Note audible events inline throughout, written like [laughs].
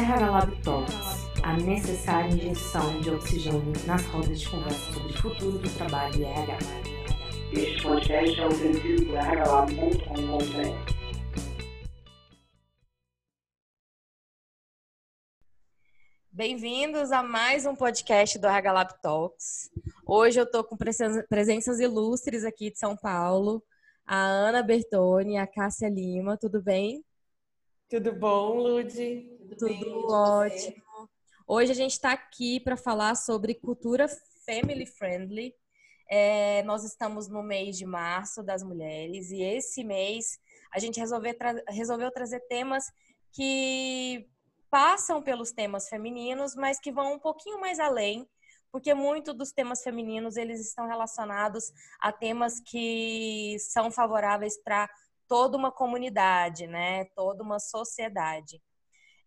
Lab Talks, a necessária injeção de oxigênio nas rodas de conversa sobre o futuro do trabalho e RH. Este podcast é oferecido por rhlab.com.br. Bem-vindos a mais um podcast do RH Lab Talks. Hoje eu estou com presenças ilustres aqui de São Paulo. A Ana Bertoni, a Cássia Lima, tudo bem? Tudo bom, Ludi? Tudo, Tudo ótimo. Hoje a gente está aqui para falar sobre cultura family friendly. É, nós estamos no mês de março das mulheres e esse mês a gente resolveu, tra resolveu trazer temas que passam pelos temas femininos, mas que vão um pouquinho mais além, porque muito dos temas femininos eles estão relacionados a temas que são favoráveis para toda uma comunidade, né? Toda uma sociedade.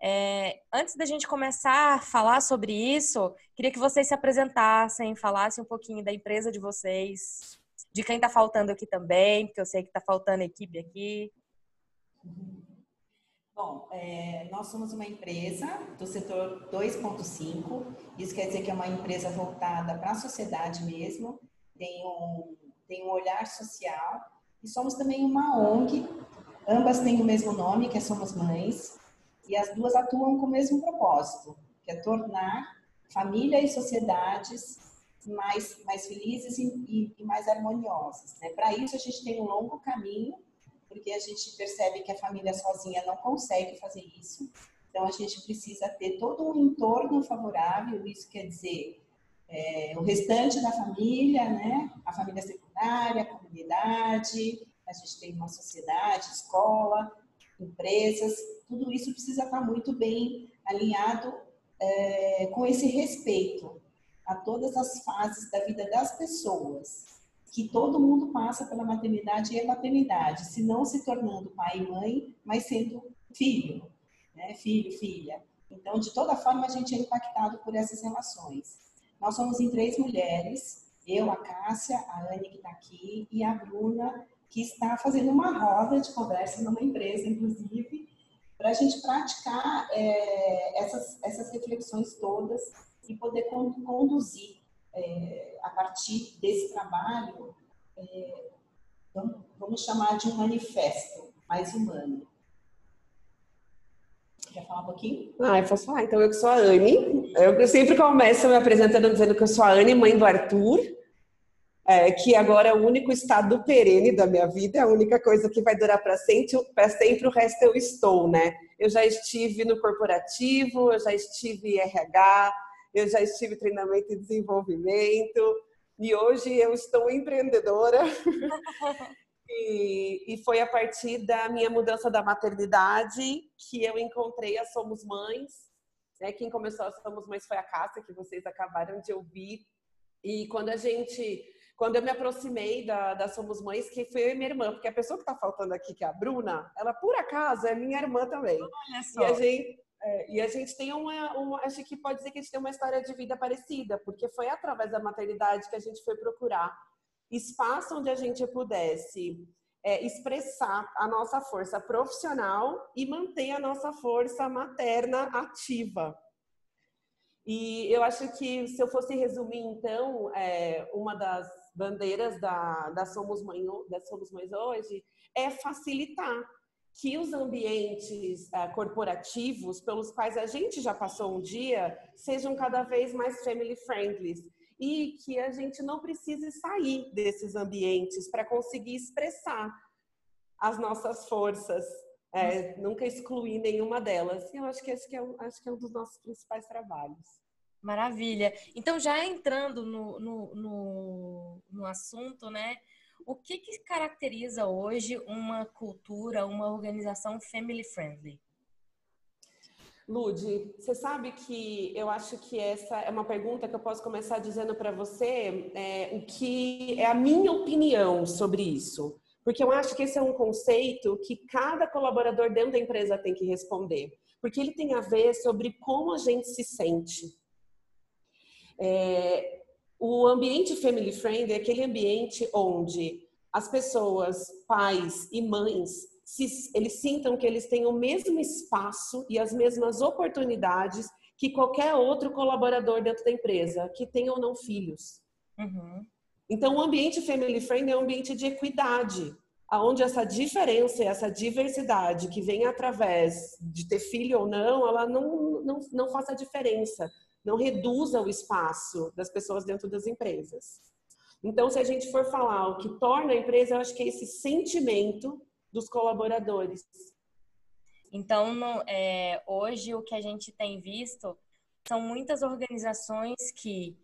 É, antes da gente começar a falar sobre isso, queria que vocês se apresentassem, falassem um pouquinho da empresa de vocês, de quem está faltando aqui também, porque eu sei que está faltando equipe aqui. Bom, é, nós somos uma empresa do setor 2.5, isso quer dizer que é uma empresa voltada para a sociedade mesmo, tem um, tem um olhar social. E somos também uma ONG, ambas têm o mesmo nome, que é Somos Mães, e as duas atuam com o mesmo propósito, que é tornar família e sociedades mais, mais felizes e, e mais harmoniosas. Né? Para isso, a gente tem um longo caminho, porque a gente percebe que a família sozinha não consegue fazer isso. Então, a gente precisa ter todo um entorno favorável, isso quer dizer é, o restante da família, né? A família secundária, a comunidade, a gente tem uma sociedade, escola, empresas, tudo isso precisa estar muito bem alinhado é, com esse respeito a todas as fases da vida das pessoas, que todo mundo passa pela maternidade e paternidade, se não se tornando pai e mãe, mas sendo filho, né? filho, filha. Então, de toda forma, a gente é impactado por essas relações. Nós somos em três mulheres, eu, a Cássia, a Anne que está aqui e a Bruna, que está fazendo uma roda de conversa numa empresa, inclusive, para a gente praticar é, essas, essas reflexões todas e poder conduzir é, a partir desse trabalho, é, vamos, chamar de um manifesto mais humano. Quer falar um pouquinho? Ah, eu posso falar. Então, eu que sou a Anne. Eu sempre começo me apresentando dizendo que eu sou a Anne, mãe do Arthur, é, que agora é o único estado perene da minha vida, é a única coisa que vai durar para sempre, para sempre, o resto eu estou, né? Eu já estive no corporativo, eu já estive em RH, eu já estive em treinamento e desenvolvimento, e hoje eu estou empreendedora. [laughs] E, e, foi a partir da minha mudança da maternidade que eu encontrei a Somos Mães. Né? Quem começou a Somos Mães foi a Cássia, que vocês acabaram de ouvir. E quando a gente, quando eu me aproximei da, da Somos Mães, que foi eu e minha irmã, porque a pessoa que está faltando aqui, que é a Bruna, ela por acaso é minha irmã também. Olha só. E a gente, é, e a gente tem uma, uma, acho que pode dizer que a gente tem uma história de vida parecida, porque foi através da maternidade que a gente foi procurar espaço onde a gente pudesse é, expressar a nossa força profissional e manter a nossa força materna ativa. E eu acho que se eu fosse resumir, então, é, uma das bandeiras da, da, Somos Mãe, da Somos Mães hoje é facilitar que os ambientes é, corporativos pelos quais a gente já passou um dia sejam cada vez mais family friendly e que a gente não precise sair desses ambientes para conseguir expressar as nossas forças, é, nunca excluir nenhuma delas. E eu acho que esse que é, acho que é um dos nossos principais trabalhos. Maravilha. Então, já entrando no, no, no, no assunto, né? O que, que caracteriza hoje uma cultura, uma organização family friendly? Lude, você sabe que eu acho que essa é uma pergunta que eu posso começar dizendo para você é, o que é a minha opinião sobre isso. Porque eu acho que esse é um conceito que cada colaborador dentro da empresa tem que responder. Porque ele tem a ver sobre como a gente se sente. É, o ambiente family friendly é aquele ambiente onde as pessoas, pais e mães, se, eles sintam que eles têm o mesmo espaço e as mesmas oportunidades que qualquer outro colaborador dentro da empresa, que tenha ou não filhos. Uhum. Então, o ambiente family friend é um ambiente de equidade, aonde essa diferença, essa diversidade que vem através de ter filho ou não, ela não, não, não faça diferença, não reduza o espaço das pessoas dentro das empresas. Então, se a gente for falar o que torna a empresa, eu acho que é esse sentimento dos colaboradores. Então, no, é, hoje o que a gente tem visto são muitas organizações que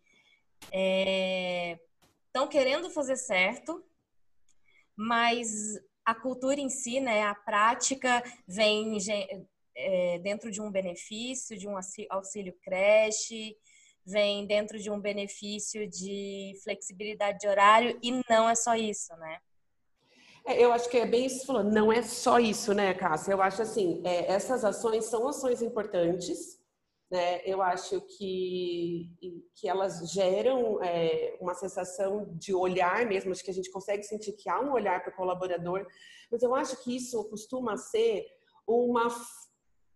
estão é, querendo fazer certo, mas a cultura em si, né, a prática vem é, dentro de um benefício, de um auxílio creche, vem dentro de um benefício de flexibilidade de horário e não é só isso, né? É, eu acho que é bem isso que você falou, não é só isso, né, Cássia? Eu acho assim, é, essas ações são ações importantes, né? Eu acho que, que elas geram é, uma sensação de olhar mesmo, acho que a gente consegue sentir que há um olhar para o colaborador, mas eu acho que isso costuma ser uma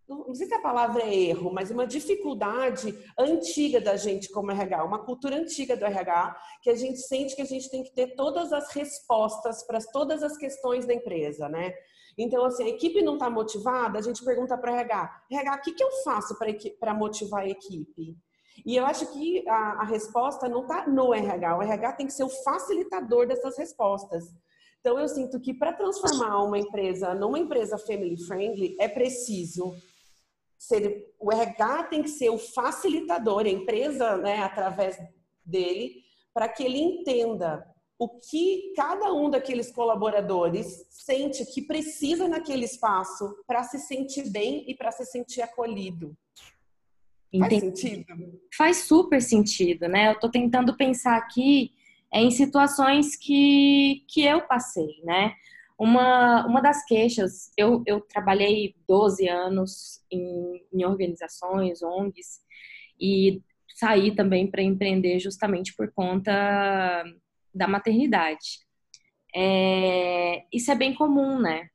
não sei se a palavra é erro, mas uma dificuldade antiga da gente como RH, uma cultura antiga do RH, que a gente sente que a gente tem que ter todas as respostas para todas as questões da empresa, né? Então, assim, a equipe não está motivada, a gente pergunta para RH, RH, o que, que eu faço para motivar a equipe? E eu acho que a, a resposta não está no RH, o RH tem que ser o facilitador dessas respostas. Então, eu sinto que para transformar uma empresa numa empresa family friendly, é preciso ser, o RH tem que ser o facilitador, a empresa, né, através dele, para que ele entenda o que cada um daqueles colaboradores sente que precisa naquele espaço para se sentir bem e para se sentir acolhido. Entendi. Faz sentido? Faz super sentido, né? Eu estou tentando pensar aqui em situações que, que eu passei, né? Uma, uma das queixas, eu, eu trabalhei 12 anos em, em organizações, ONGs, e saí também para empreender justamente por conta da maternidade. É, isso é bem comum, né?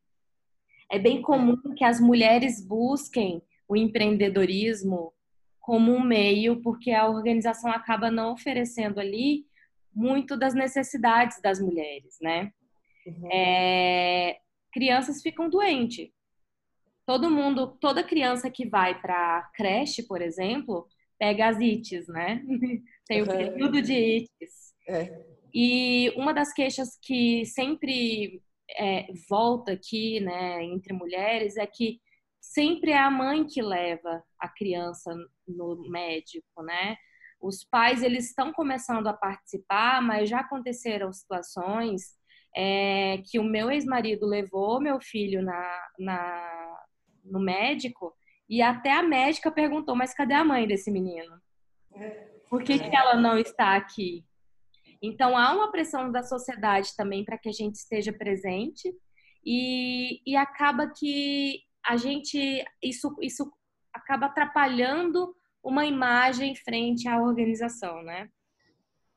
É bem comum que as mulheres busquem o empreendedorismo como um meio, porque a organização acaba não oferecendo ali muito das necessidades das mulheres, né? Uhum. É, crianças ficam doentes. Todo mundo, toda criança que vai para creche, por exemplo, pega as ites, né? [laughs] Tem uhum. o período de ites. É. E uma das queixas que sempre é, volta aqui, né, entre mulheres, é que sempre é a mãe que leva a criança no médico, né? Os pais eles estão começando a participar, mas já aconteceram situações é, que o meu ex-marido levou meu filho na, na, no médico e até a médica perguntou: mas cadê a mãe desse menino? Por que, que ela não está aqui? Então há uma pressão da sociedade também para que a gente esteja presente e, e acaba que a gente isso isso acaba atrapalhando uma imagem frente à organização, né?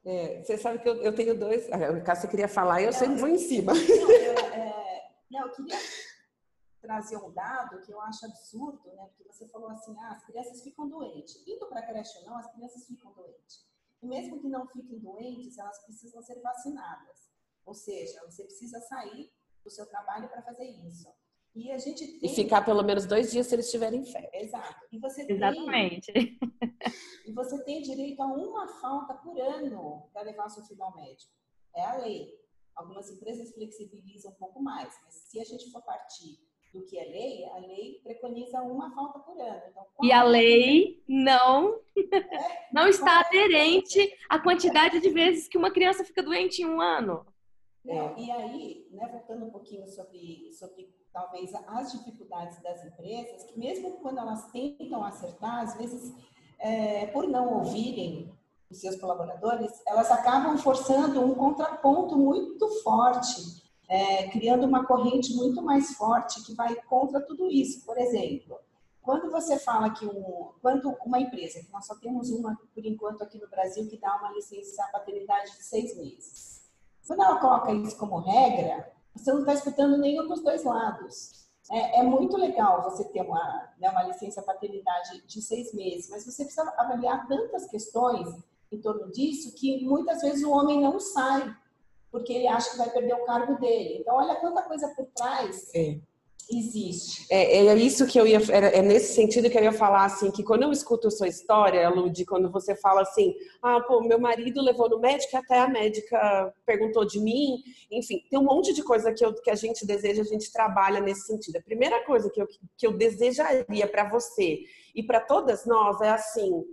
É, você sabe que eu, eu tenho dois. A Cássia queria falar eu não, sempre vou em cima. Não eu, é, não, eu queria trazer um dado que eu acho absurdo, né? Porque você falou assim, ah, as crianças ficam doentes. Indo para creche ou não, as crianças ficam doentes. E mesmo que não fiquem doentes, elas precisam ser vacinadas. Ou seja, você precisa sair do seu trabalho para fazer isso. E a gente tem... E ficar pelo menos dois dias se eles tiverem fé. Exato. E você Exatamente. Tem... [laughs] e você tem direito a uma falta por ano para levar seu filho ao médico. É a lei. Algumas empresas flexibilizam um pouco mais, mas se a gente for partir do que é lei, a lei preconiza uma falta por ano. Então, e a lei não é, [laughs] não está aderente à quantidade de vezes que uma criança fica doente em um ano. Não, e aí, né, voltando um pouquinho sobre, sobre talvez as dificuldades das empresas, que mesmo quando elas tentam acertar, às vezes, é, por não ouvirem os seus colaboradores, elas acabam forçando um contraponto muito forte, é, criando uma corrente muito mais forte que vai contra tudo isso. Por exemplo, quando você fala que um, quando uma empresa, que nós só temos uma por enquanto aqui no Brasil, que dá uma licença paternidade de seis meses, quando ela coloca isso como regra, você não está escutando nenhum dos dois lados. É, é, muito legal você ter uma, né, uma licença paternidade de seis meses, mas você precisa avaliar tantas questões em torno disso que muitas vezes o homem não sai porque ele acha que vai perder o cargo dele. Então, olha quanta coisa por trás é. Existe. É, é isso que eu ia. É nesse sentido que eu ia falar, assim, que quando eu escuto a sua história, Lud, quando você fala assim, ah, pô, meu marido levou no médico até a médica perguntou de mim. Enfim, tem um monte de coisa que, eu, que a gente deseja, a gente trabalha nesse sentido. A primeira coisa que eu, que eu desejaria para você e para todas nós é assim.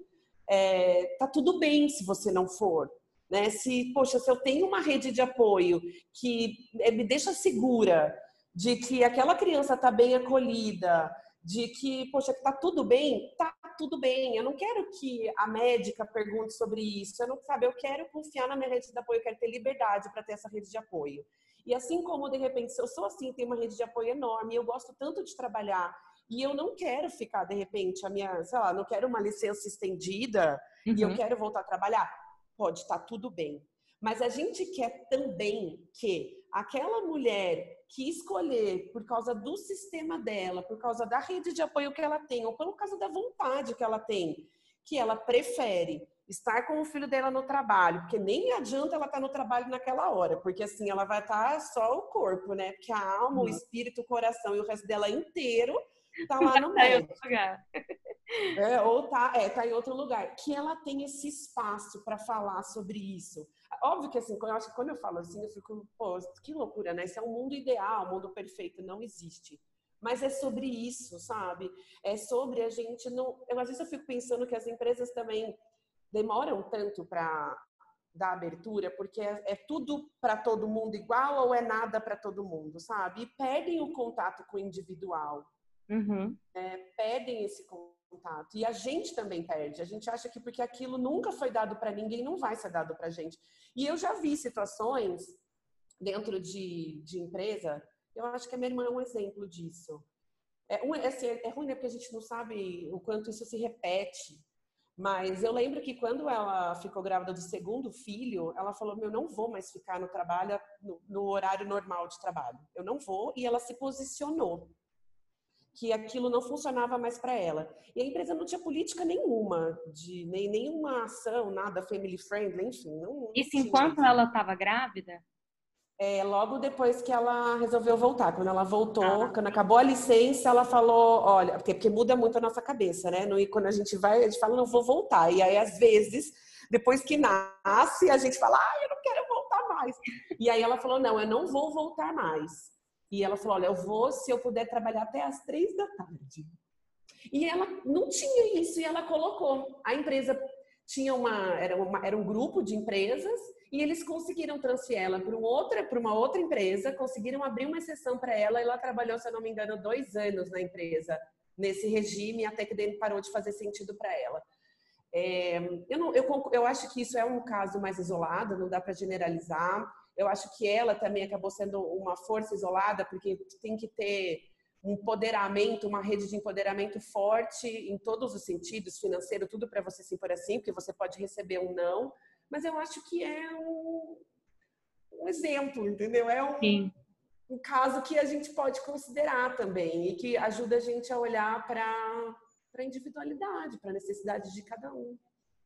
É, tá tudo bem se você não for. Né? Se, poxa, se eu tenho uma rede de apoio que eh, me deixa segura de que aquela criança está bem acolhida, de que, poxa, que tá tudo bem, tá tudo bem. Eu não quero que a médica pergunte sobre isso. Eu não sabe, eu quero confiar na minha rede de apoio, eu quero ter liberdade para ter essa rede de apoio. E assim como de repente, se eu sou assim, tenho uma rede de apoio enorme, eu gosto tanto de trabalhar e eu não quero ficar de repente a minha, sei lá, não quero uma licença estendida uhum. e eu uhum. quero voltar a trabalhar pode estar tudo bem. Mas a gente quer também que aquela mulher que escolher por causa do sistema dela, por causa da rede de apoio que ela tem, ou por causa da vontade que ela tem, que ela prefere estar com o filho dela no trabalho, porque nem adianta ela estar no trabalho naquela hora, porque assim ela vai estar só o corpo, né? Porque a alma, o uhum. espírito, o coração e o resto dela inteiro tá lá no [laughs] meio. É, ou tá, é, tá em outro lugar. Que ela tem esse espaço para falar sobre isso. Óbvio que assim, eu acho que quando eu falo assim, eu fico, pô, que loucura, né? Esse é um mundo ideal, um mundo perfeito, não existe. Mas é sobre isso, sabe? É sobre a gente não. Eu, às vezes eu fico pensando que as empresas também demoram tanto para dar abertura, porque é, é tudo para todo mundo igual ou é nada para todo mundo, sabe? E perdem o contato com o individual. Uhum. É, pedem esse contato. E a gente também perde. A gente acha que porque aquilo nunca foi dado para ninguém, não vai ser dado para gente. E eu já vi situações dentro de, de empresa, eu acho que a minha irmã é um exemplo disso. É, um, assim, é ruim, né? Porque a gente não sabe o quanto isso se repete. Mas eu lembro que quando ela ficou grávida do segundo filho, ela falou: Meu, não vou mais ficar no trabalho, no, no horário normal de trabalho. Eu não vou. E ela se posicionou que aquilo não funcionava mais para ela. E a empresa não tinha política nenhuma, de nem nenhuma ação, nada family friendly, enfim. Não, Isso enquanto ela estava grávida? É, logo depois que ela resolveu voltar. Quando ela voltou, ah. quando acabou a licença, ela falou, olha, porque, porque muda muito a nossa cabeça, né? E quando a gente vai, a gente fala, não vou voltar. E aí, às vezes, depois que nasce, a gente fala, ah, eu não quero voltar mais. E aí ela falou, não, eu não vou voltar mais. E ela falou: Olha, eu vou se eu puder trabalhar até as três da tarde. E ela não tinha isso e ela colocou. A empresa tinha uma era, uma, era um grupo de empresas e eles conseguiram transferir ela para outra, para uma outra empresa, conseguiram abrir uma exceção para ela e ela trabalhou, se eu não me engano, dois anos na empresa, nesse regime, até que dele parou de fazer sentido para ela. É, eu, não, eu, eu acho que isso é um caso mais isolado, não dá para generalizar. Eu acho que ela também acabou sendo uma força isolada, porque tem que ter um empoderamento, uma rede de empoderamento forte em todos os sentidos, financeiro, tudo para você se impor assim, porque você pode receber um não, mas eu acho que é um, um exemplo, entendeu? É um, um caso que a gente pode considerar também e que ajuda a gente a olhar para a individualidade, para a necessidade de cada um.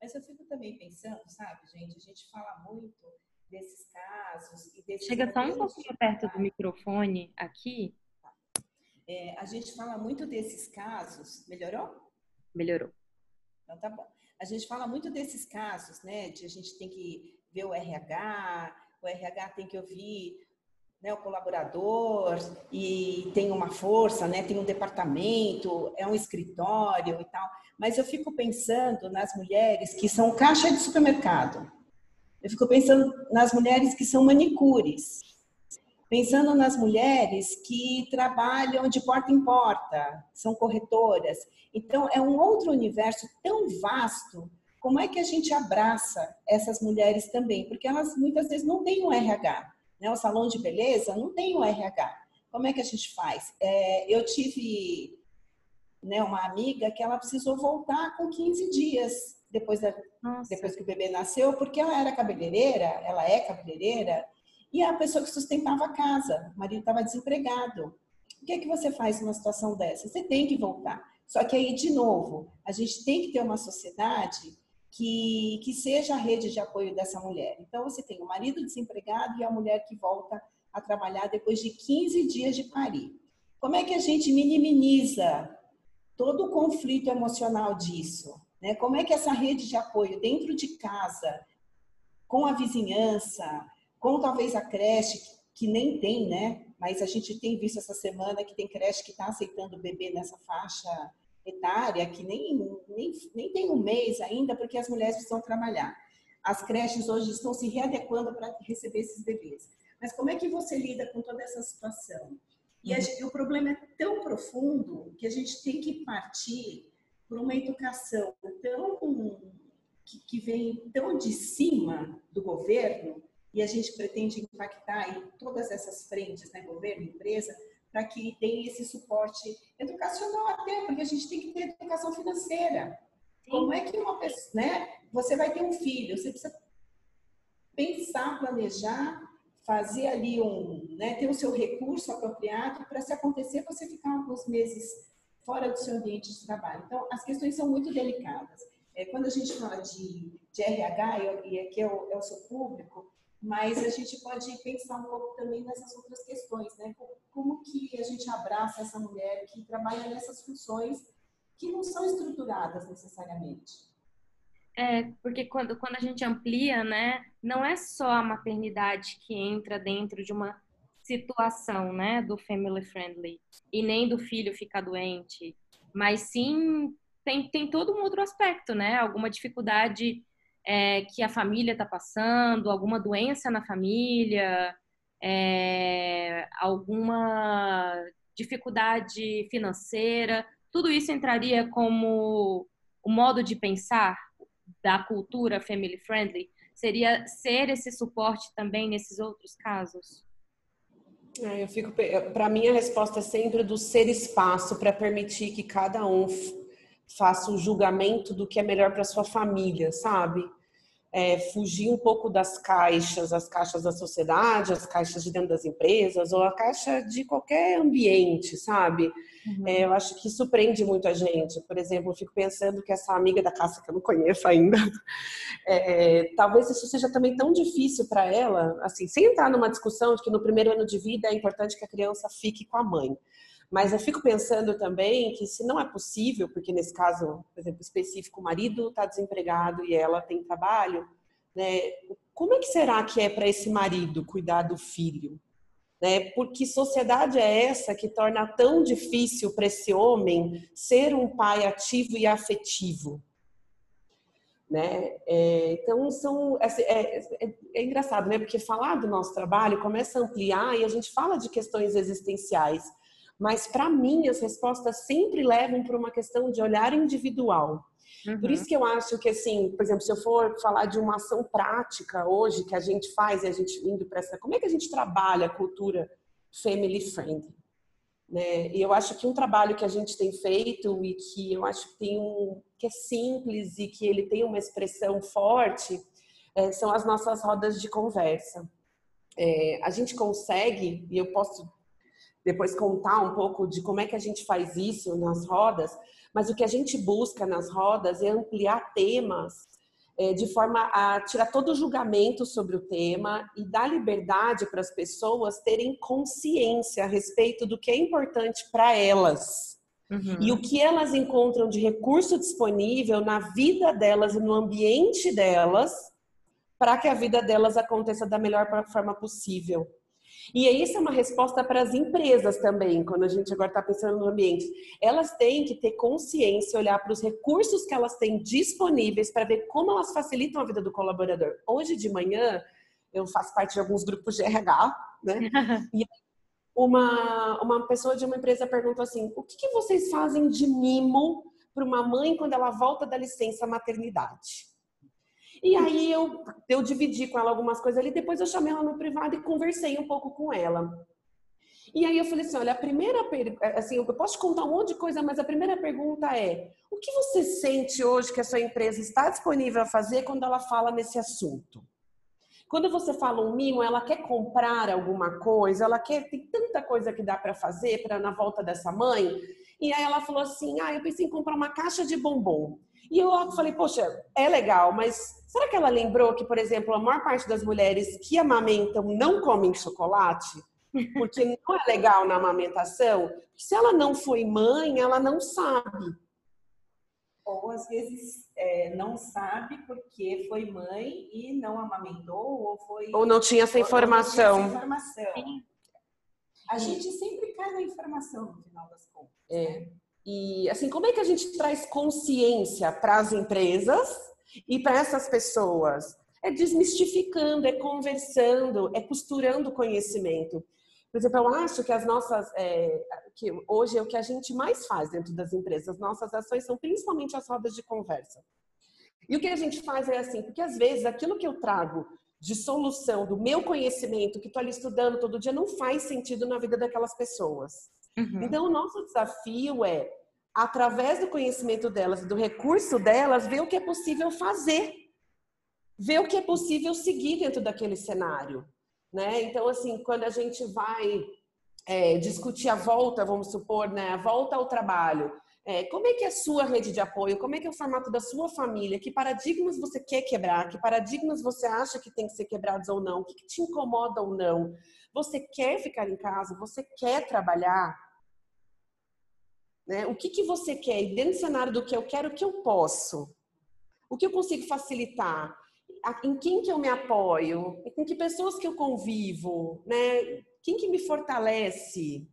Mas eu fico também pensando, sabe, gente, a gente fala muito desses casos e desses Chega só um pouquinho perto do microfone aqui. É, a gente fala muito desses casos. Melhorou? Melhorou. Então tá bom. A gente fala muito desses casos, né? De a gente tem que ver o RH, o RH tem que ouvir né, o colaborador e tem uma força, né, tem um departamento, é um escritório e tal. Mas eu fico pensando nas mulheres que são caixa de supermercado. Eu fico pensando nas mulheres que são manicures, pensando nas mulheres que trabalham de porta em porta, são corretoras. Então, é um outro universo tão vasto. Como é que a gente abraça essas mulheres também? Porque elas muitas vezes não têm um RH. Né? O salão de beleza não tem um RH. Como é que a gente faz? É, eu tive né, uma amiga que ela precisou voltar com 15 dias depois, da, depois que o bebê nasceu, porque ela era cabeleireira, ela é cabeleireira, e a pessoa que sustentava a casa, o marido estava desempregado. O que é que você faz numa situação dessa? Você tem que voltar. Só que aí, de novo, a gente tem que ter uma sociedade que, que seja a rede de apoio dessa mulher. Então, você tem o marido desempregado e a mulher que volta a trabalhar depois de 15 dias de parir. Como é que a gente minimiza todo o conflito emocional disso? Né? Como é que essa rede de apoio dentro de casa, com a vizinhança, com talvez a creche, que nem tem, né? Mas a gente tem visto essa semana que tem creche que está aceitando o bebê nessa faixa etária, que nem, nem, nem tem um mês ainda, porque as mulheres precisam trabalhar. As creches hoje estão se readequando para receber esses bebês. Mas como é que você lida com toda essa situação? E, a, e o problema é tão profundo que a gente tem que partir por uma educação tão que, que vem tão de cima do governo e a gente pretende impactar em todas essas frentes, né, governo, empresa, para que tenha esse suporte educacional até, porque a gente tem que ter educação financeira. Sim. Como é que uma pessoa, né, você vai ter um filho, você precisa pensar, planejar, fazer ali um, né, ter o seu recurso apropriado para se acontecer você ficar alguns meses fora do seu ambiente de trabalho. Então, as questões são muito delicadas. É, quando a gente fala de, de RH, e aqui é o, é o seu público, mas a gente pode pensar um pouco também nessas outras questões, né? Como que a gente abraça essa mulher que trabalha nessas funções que não são estruturadas necessariamente. É, porque quando, quando a gente amplia, né, não é só a maternidade que entra dentro de uma situação, né, do family friendly e nem do filho ficar doente, mas sim tem, tem todo um outro aspecto, né, alguma dificuldade é, que a família está passando, alguma doença na família, é, alguma dificuldade financeira, tudo isso entraria como o modo de pensar da cultura family friendly? Seria ser esse suporte também nesses outros casos? É, eu fico, para mim a resposta é sempre do ser espaço para permitir que cada um faça o julgamento do que é melhor para sua família, sabe? É, fugir um pouco das caixas, as caixas da sociedade, as caixas de dentro das empresas ou a caixa de qualquer ambiente, sabe? Uhum. É, eu acho que surpreende muito a gente. Por exemplo, eu fico pensando que essa amiga da caça que eu não conheço ainda, [laughs] é, talvez isso seja também tão difícil para ela, assim, sem entrar numa discussão de que no primeiro ano de vida é importante que a criança fique com a mãe. Mas eu fico pensando também que se não é possível, porque nesse caso, por exemplo, específico, o marido está desempregado e ela tem trabalho, né? Como é que será que é para esse marido cuidar do filho? Né? Porque sociedade é essa que torna tão difícil para esse homem ser um pai ativo e afetivo? Né? É, então são é, é, é, engraçado, né? Porque falar do nosso trabalho começa a ampliar e a gente fala de questões existenciais. Mas, para mim, as respostas sempre levam para uma questão de olhar individual. Uhum. Por isso que eu acho que, assim, por exemplo, se eu for falar de uma ação prática hoje que a gente faz e a gente indo para essa. Como é que a gente trabalha a cultura family friendly? Né? E eu acho que um trabalho que a gente tem feito e que eu acho que tem um que é simples e que ele tem uma expressão forte é, são as nossas rodas de conversa. É, a gente consegue, e eu posso depois contar um pouco de como é que a gente faz isso nas rodas, mas o que a gente busca nas rodas é ampliar temas é, de forma a tirar todo o julgamento sobre o tema e dar liberdade para as pessoas terem consciência a respeito do que é importante para elas. Uhum. E o que elas encontram de recurso disponível na vida delas e no ambiente delas, para que a vida delas aconteça da melhor forma possível. E isso é uma resposta para as empresas também, quando a gente agora está pensando no ambiente. Elas têm que ter consciência, olhar para os recursos que elas têm disponíveis para ver como elas facilitam a vida do colaborador. Hoje de manhã, eu faço parte de alguns grupos de RH, né? [laughs] e uma, uma pessoa de uma empresa perguntou assim: o que, que vocês fazem de mimo para uma mãe quando ela volta da licença maternidade? E aí eu, eu dividi com ela algumas coisas ali, depois eu chamei ela no privado e conversei um pouco com ela. E aí eu falei assim, olha, a primeira pergunta, assim, eu posso te contar um monte de coisa, mas a primeira pergunta é: o que você sente hoje que a sua empresa está disponível a fazer quando ela fala nesse assunto? Quando você fala um mimo, ela quer comprar alguma coisa, ela quer tem tanta coisa que dá para fazer para na volta dessa mãe. E aí ela falou assim: "Ah, eu pensei em comprar uma caixa de bombom". E eu falei: "Poxa, é legal, mas será que ela lembrou que, por exemplo, a maior parte das mulheres que amamentam não comem chocolate?" Porque não é legal na amamentação. Se ela não foi mãe, ela não sabe ou às vezes é, não sabe porque foi mãe e não amamentou ou foi ou não tinha essa informação. Tinha essa informação. A gente sempre cai na informação no final das contas. É. Né? E assim, como é que a gente traz consciência para as empresas e para essas pessoas? É desmistificando, é conversando, é costurando conhecimento. Por exemplo, eu acho que as nossas, é, que hoje é o que a gente mais faz dentro das empresas, nossas ações são principalmente as rodas de conversa. E o que a gente faz é assim, porque às vezes aquilo que eu trago de solução do meu conhecimento, que estou ali estudando todo dia, não faz sentido na vida daquelas pessoas. Uhum. Então, o nosso desafio é, através do conhecimento delas, do recurso delas, ver o que é possível fazer, ver o que é possível seguir dentro daquele cenário. Né? Então, assim, quando a gente vai é, discutir a volta, vamos supor, né, a volta ao trabalho, é, como é que é a sua rede de apoio? Como é que é o formato da sua família? Que paradigmas você quer quebrar? Que paradigmas você acha que tem que ser quebrados ou não? O que, que te incomoda ou não? Você quer ficar em casa? Você quer trabalhar? Né? O que, que você quer? E dentro do cenário do que eu quero, o que eu posso? O que eu consigo facilitar? em quem que eu me apoio, com que pessoas que eu convivo, né? Quem que me fortalece?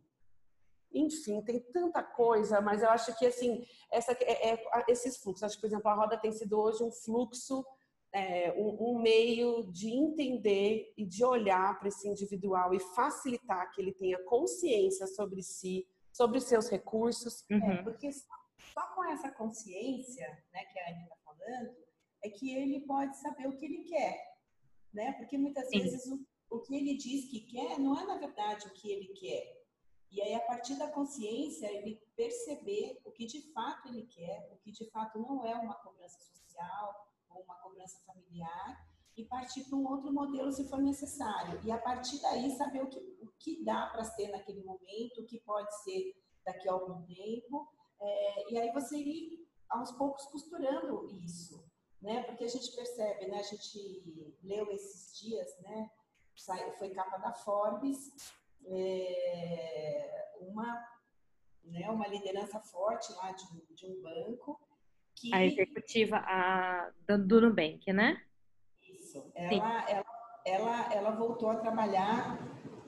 Enfim, tem tanta coisa, mas eu acho que assim, essa, é, é, esses fluxos, acho que, por exemplo, a roda tem sido hoje um fluxo, é, um, um, meio de entender e de olhar para esse individual e facilitar que ele tenha consciência sobre si, sobre os seus recursos. Uhum. É, porque só, só, com essa consciência, né, que a Anne está falando, é que ele pode saber o que ele quer, né? Porque muitas Sim. vezes o, o que ele diz que quer não é na verdade o que ele quer. E aí, a partir da consciência, ele perceber o que de fato ele quer, o que de fato não é uma cobrança social ou uma cobrança familiar, e partir para um outro modelo se for necessário. E a partir daí, saber o que, o que dá para ser naquele momento, o que pode ser daqui a algum tempo. É, e aí você ir aos poucos costurando isso né? Porque a gente percebe, né? A gente leu esses dias, né? Foi capa da Forbes, é, uma, né? Uma liderança forte lá de, de um banco que a executiva a do Nubank, né? Isso. Ela, ela, ela, ela voltou a trabalhar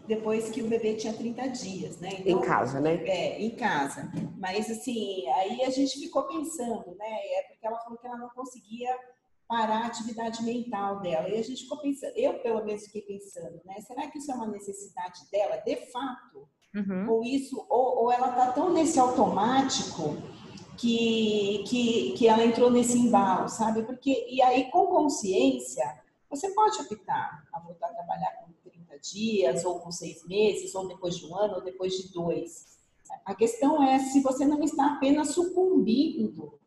depois que o bebê tinha 30 dias, né? Então, em casa, né? É, em casa. Mas assim, aí a gente ficou pensando, né? É porque ela falou que ela não conseguia parar a atividade mental dela. E a gente ficou pensando, eu pelo menos fiquei pensando, né? Será que isso é uma necessidade dela, de fato? Uhum. Ou isso, ou, ou ela está tão nesse automático que, que, que ela entrou nesse embalo, sabe? Porque, e aí, com consciência, você pode optar a voltar a trabalhar com 30 dias, ou com seis meses, ou depois de um ano, ou depois de dois. A questão é se você não está apenas sucumbindo,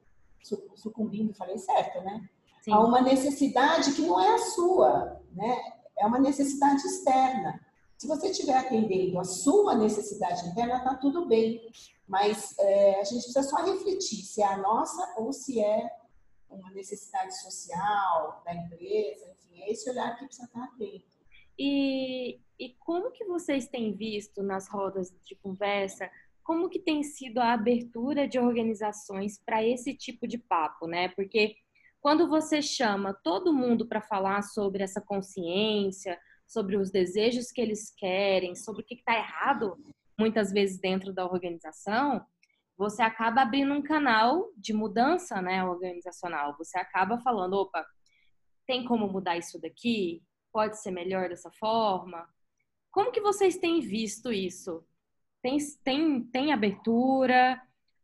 sucumbindo, falei certo, né? Sim. a uma necessidade que não é a sua, né? É uma necessidade externa. Se você estiver atendendo a sua necessidade interna, está tudo bem. Mas é, a gente precisa só refletir se é a nossa ou se é uma necessidade social da empresa, enfim, é esse olhar que precisa estar atento. E, e como que vocês têm visto nas rodas de conversa, como que tem sido a abertura de organizações para esse tipo de papo, né? Porque quando você chama todo mundo para falar sobre essa consciência, sobre os desejos que eles querem, sobre o que está errado, muitas vezes dentro da organização, você acaba abrindo um canal de mudança né, organizacional. Você acaba falando, opa, tem como mudar isso daqui? Pode ser melhor dessa forma? Como que vocês têm visto isso? Tem, tem, tem abertura?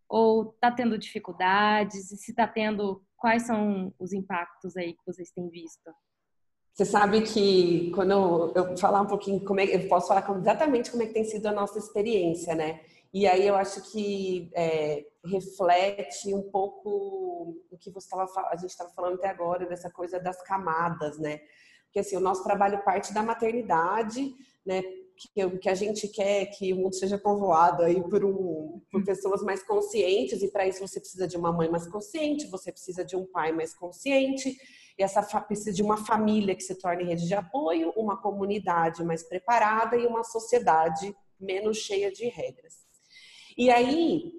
Ou está tendo dificuldades? E se está tendo, quais são os impactos aí que vocês têm visto? Você sabe que quando eu, falar um pouquinho como é, eu posso falar exatamente como é que tem sido a nossa experiência, né? E aí eu acho que é, reflete um pouco o que você estava a gente estava falando até agora dessa coisa das camadas, né? Porque assim, o nosso trabalho parte da maternidade, né? Que, que a gente quer que o mundo seja povoado aí por, um, por pessoas mais conscientes, e para isso você precisa de uma mãe mais consciente, você precisa de um pai mais consciente, e essa precisa de uma família que se torne rede de apoio, uma comunidade mais preparada e uma sociedade menos cheia de regras. E aí,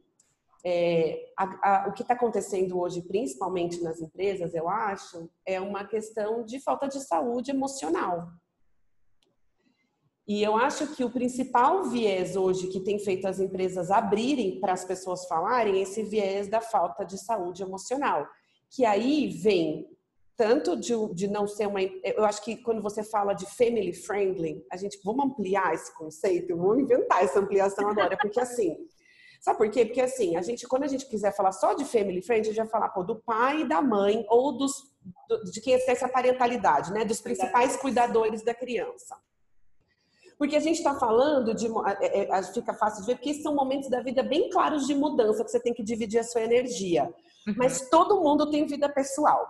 é, a, a, o que está acontecendo hoje, principalmente nas empresas, eu acho, é uma questão de falta de saúde emocional. E eu acho que o principal viés hoje que tem feito as empresas abrirem para as pessoas falarem é esse viés da falta de saúde emocional. Que aí vem tanto de, de não ser uma. Eu acho que quando você fala de family friendly, a gente. Vamos ampliar esse conceito, vamos inventar essa ampliação agora, porque assim. Sabe por quê? Porque assim, a gente, quando a gente quiser falar só de family friendly, a gente vai falar pô, do pai e da mãe, ou dos, do, de quem exerce a parentalidade, né? Dos principais cuidadores da criança. Porque a gente está falando de. É, é, fica fácil de ver, porque são momentos da vida bem claros de mudança, que você tem que dividir a sua energia. Uhum. Mas todo mundo tem vida pessoal.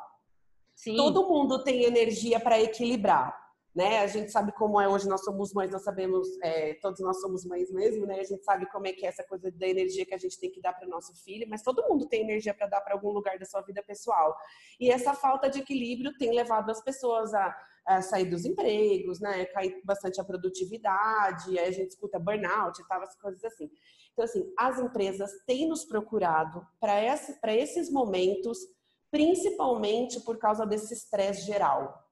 Sim. Todo mundo tem energia para equilibrar. Né? A gente sabe como é hoje, nós somos mães, nós sabemos, é, todos nós somos mães mesmo, né? A gente sabe como é que é essa coisa da energia que a gente tem que dar para o nosso filho, mas todo mundo tem energia para dar para algum lugar da sua vida pessoal. E essa falta de equilíbrio tem levado as pessoas a, a sair dos empregos, né? Cair bastante a produtividade, aí a gente escuta burnout e tal, as coisas assim. Então, assim, as empresas têm nos procurado para esses momentos principalmente por causa desse estresse geral.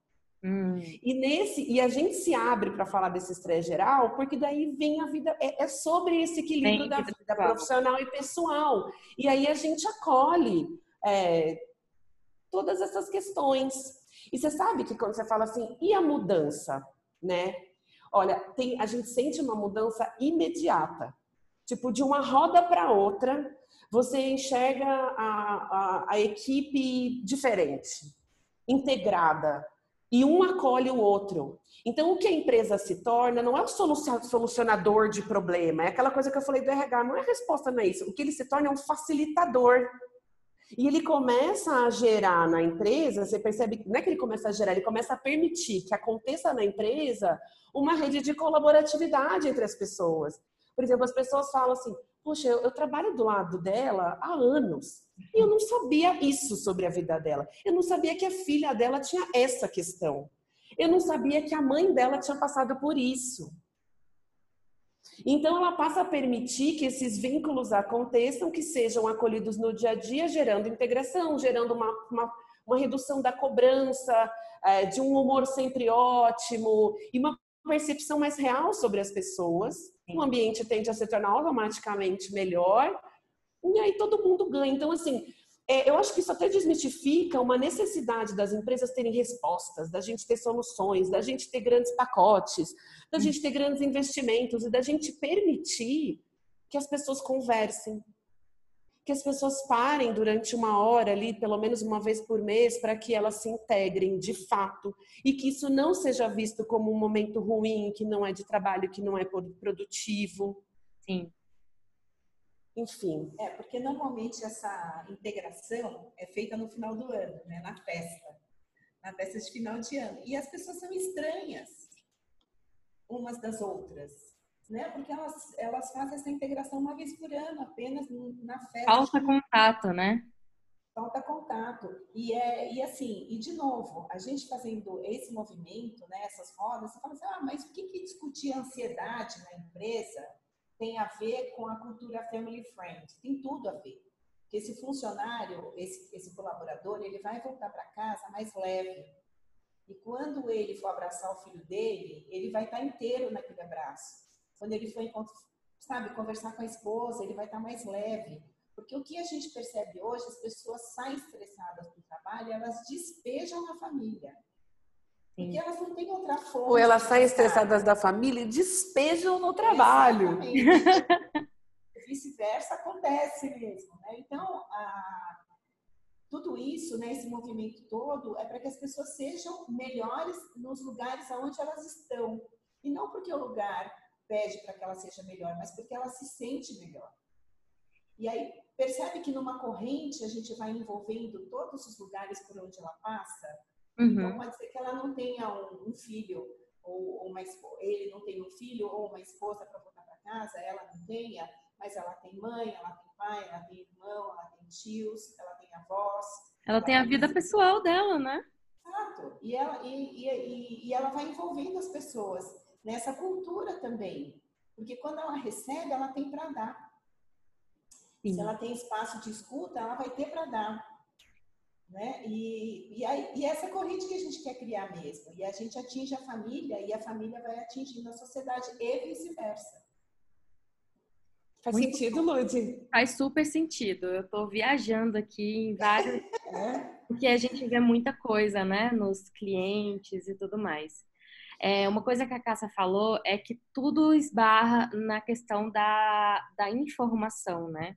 Hum. E nesse e a gente se abre para falar desse estresse geral, porque daí vem a vida é, é sobre esse equilíbrio da vida profissional e pessoal. E aí a gente acolhe é, todas essas questões. E você sabe que quando você fala assim, e a mudança, né? Olha, tem, a gente sente uma mudança imediata. Tipo, de uma roda para outra, você enxerga a, a, a equipe diferente, integrada, e um acolhe o outro. Então, o que a empresa se torna não é o solucionador de problema, é aquela coisa que eu falei do RH, não é resposta não é isso. O que ele se torna é um facilitador. E ele começa a gerar na empresa, você percebe, não é que ele começa a gerar, ele começa a permitir que aconteça na empresa uma rede de colaboratividade entre as pessoas. Por exemplo, as pessoas falam assim: Poxa, eu, eu, trabalho do lado dela há anos e eu não sabia isso sobre a vida dela. Eu não sabia que a filha dela tinha essa questão. Eu não sabia que a mãe dela tinha passado por isso. Então, ela passa a permitir que esses vínculos aconteçam, que sejam acolhidos no dia a dia, gerando integração, gerando uma, uma, uma redução da cobrança, é, de um humor sempre ótimo e uma percepção mais real sobre as pessoas o ambiente tende a se tornar automaticamente melhor e aí todo mundo ganha. Então, assim, é, eu acho que isso até desmistifica uma necessidade das empresas terem respostas, da gente ter soluções, da gente ter grandes pacotes, da gente ter grandes investimentos e da gente permitir que as pessoas conversem, que as pessoas parem durante uma hora ali, pelo menos uma vez por mês, para que elas se integrem de fato e que isso não seja visto como um momento ruim, que não é de trabalho, que não é produtivo. Sim. Enfim. É, porque normalmente essa integração é feita no final do ano, né? na festa. Na festa de final de ano. E as pessoas são estranhas umas das outras né? Porque elas, elas fazem essa integração uma vez por ano, apenas na festa. Falta contato, né? Falta contato. E, é, e assim, e de novo, a gente fazendo esse movimento, né, essas rodas, você fala assim, ah, mas o que, que discutir ansiedade na empresa tem a ver com a cultura family friend? Tem tudo a ver. Porque esse funcionário, esse, esse colaborador, ele vai voltar para casa mais leve. E quando ele for abraçar o filho dele, ele vai estar inteiro naquele abraço. Quando ele for, sabe, conversar com a esposa, ele vai estar mais leve. Porque o que a gente percebe hoje, as pessoas saem estressadas do trabalho, elas despejam na família. Porque elas não têm outra forma. Ou elas saem estressadas da família e despejam no trabalho. Vice-versa acontece mesmo. Né? Então, a, tudo isso, né, esse movimento todo, é para que as pessoas sejam melhores nos lugares onde elas estão. E não porque o lugar pede para que ela seja melhor, mas porque ela se sente melhor. E aí percebe que numa corrente a gente vai envolvendo todos os lugares por onde ela passa. Uhum. Então, pode ser que ela não tenha um, um filho, ou, ou uma ele não tenha um filho ou uma esposa para voltar para casa, ela não tenha, mas ela tem mãe, ela tem pai, ela tem irmão, ela tem tios, ela tem avós. Ela, ela tem a vida pessoal dela, né? Exato. E ela, e, e, e ela vai envolvendo as pessoas nessa cultura também. Porque quando ela recebe, ela tem para dar. Sim. Se ela tem espaço de escuta, ela vai ter para dar. Né? E, e, aí, e essa corrente que a gente quer criar mesmo. E a gente atinge a família e a família vai atingindo a sociedade e vice-versa. Faz Muito sentido, Lud? Faz super sentido. Eu estou viajando aqui em vários. [laughs] é. Porque a gente vê muita coisa, né? Nos clientes e tudo mais. É, uma coisa que a Cássia falou é que tudo esbarra na questão da, da informação, né?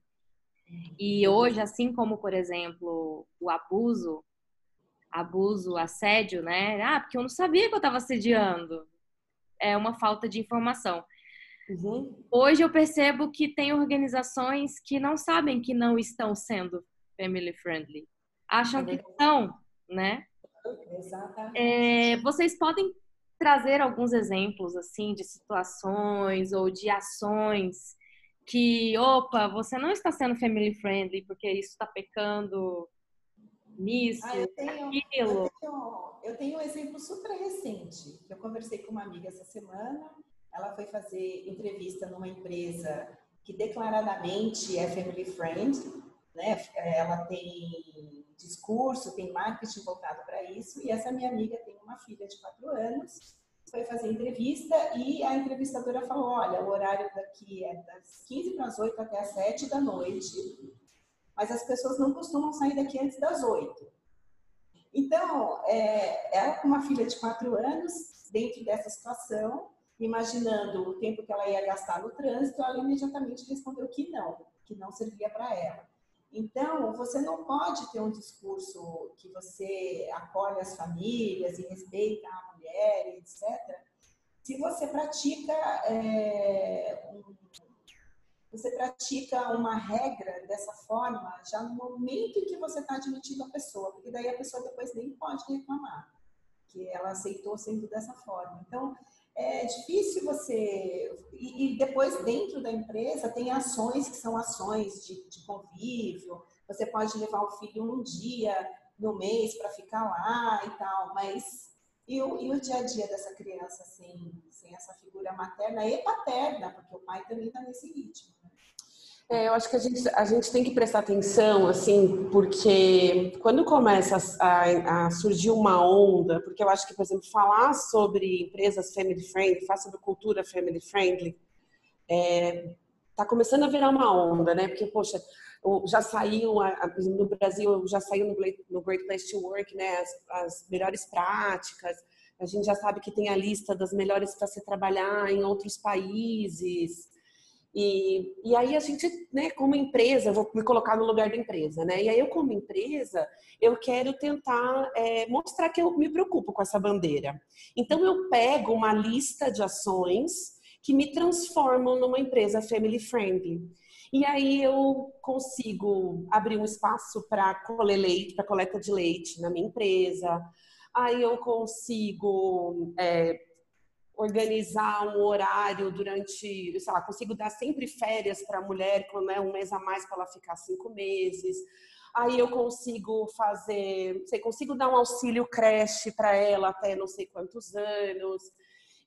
E hoje, assim como, por exemplo, o abuso, abuso, assédio, né? Ah, porque eu não sabia que eu estava assediando. É uma falta de informação. Uhum. Hoje eu percebo que tem organizações que não sabem que não estão sendo family friendly. Acham é que estão, né? Exatamente. É, vocês podem trazer alguns exemplos assim de situações ou de ações que, opa, você não está sendo family friendly porque isso está pecando nisso, ah, eu tenho, aquilo. Eu tenho, eu tenho um exemplo super recente. Eu conversei com uma amiga essa semana ela foi fazer entrevista numa empresa que declaradamente é family friend, né? Ela tem discurso, tem marketing voltado para isso. E essa minha amiga tem uma filha de quatro anos, foi fazer entrevista e a entrevistadora falou: olha, o horário daqui é das 15 para as 8 até as 7 da noite, mas as pessoas não costumam sair daqui antes das 8. Então, é, ela com uma filha de quatro anos, dentro dessa situação, imaginando o tempo que ela ia gastar no trânsito, ela imediatamente respondeu que não, que não servia para ela. Então, você não pode ter um discurso que você acolhe as famílias e respeita a mulher, etc., se você pratica é, um, você pratica uma regra dessa forma já no momento em que você está admitindo a pessoa, porque daí a pessoa depois nem pode reclamar que ela aceitou sendo dessa forma. Então, é difícil você. E, e, depois, dentro da empresa, tem ações que são ações de, de convívio. Você pode levar o filho um dia no mês para ficar lá e tal, mas. E o, e o dia a dia dessa criança sem, sem essa figura materna e paterna, porque o pai também está nesse ritmo. É, eu acho que a gente, a gente tem que prestar atenção, assim, porque quando começa a, a, surgir uma onda, porque eu acho que, por exemplo, falar sobre empresas family friendly, falar sobre cultura family friendly, é, tá começando a virar uma onda, né? Porque, poxa, já saiu no Brasil, já saiu no Great Place to Work, né? As, as melhores práticas. A gente já sabe que tem a lista das melhores para se trabalhar em outros países. E, e aí a gente, né, como empresa, vou me colocar no lugar da empresa, né? E aí eu, como empresa, eu quero tentar é, mostrar que eu me preocupo com essa bandeira. Então eu pego uma lista de ações que me transformam numa empresa family friendly. E aí eu consigo abrir um espaço para coleta de leite na minha empresa. Aí eu consigo é, organizar um horário durante, sei lá, consigo dar sempre férias para a mulher, né, um mês a mais para ela ficar cinco meses. Aí eu consigo fazer, sei, consigo dar um auxílio creche para ela até não sei quantos anos.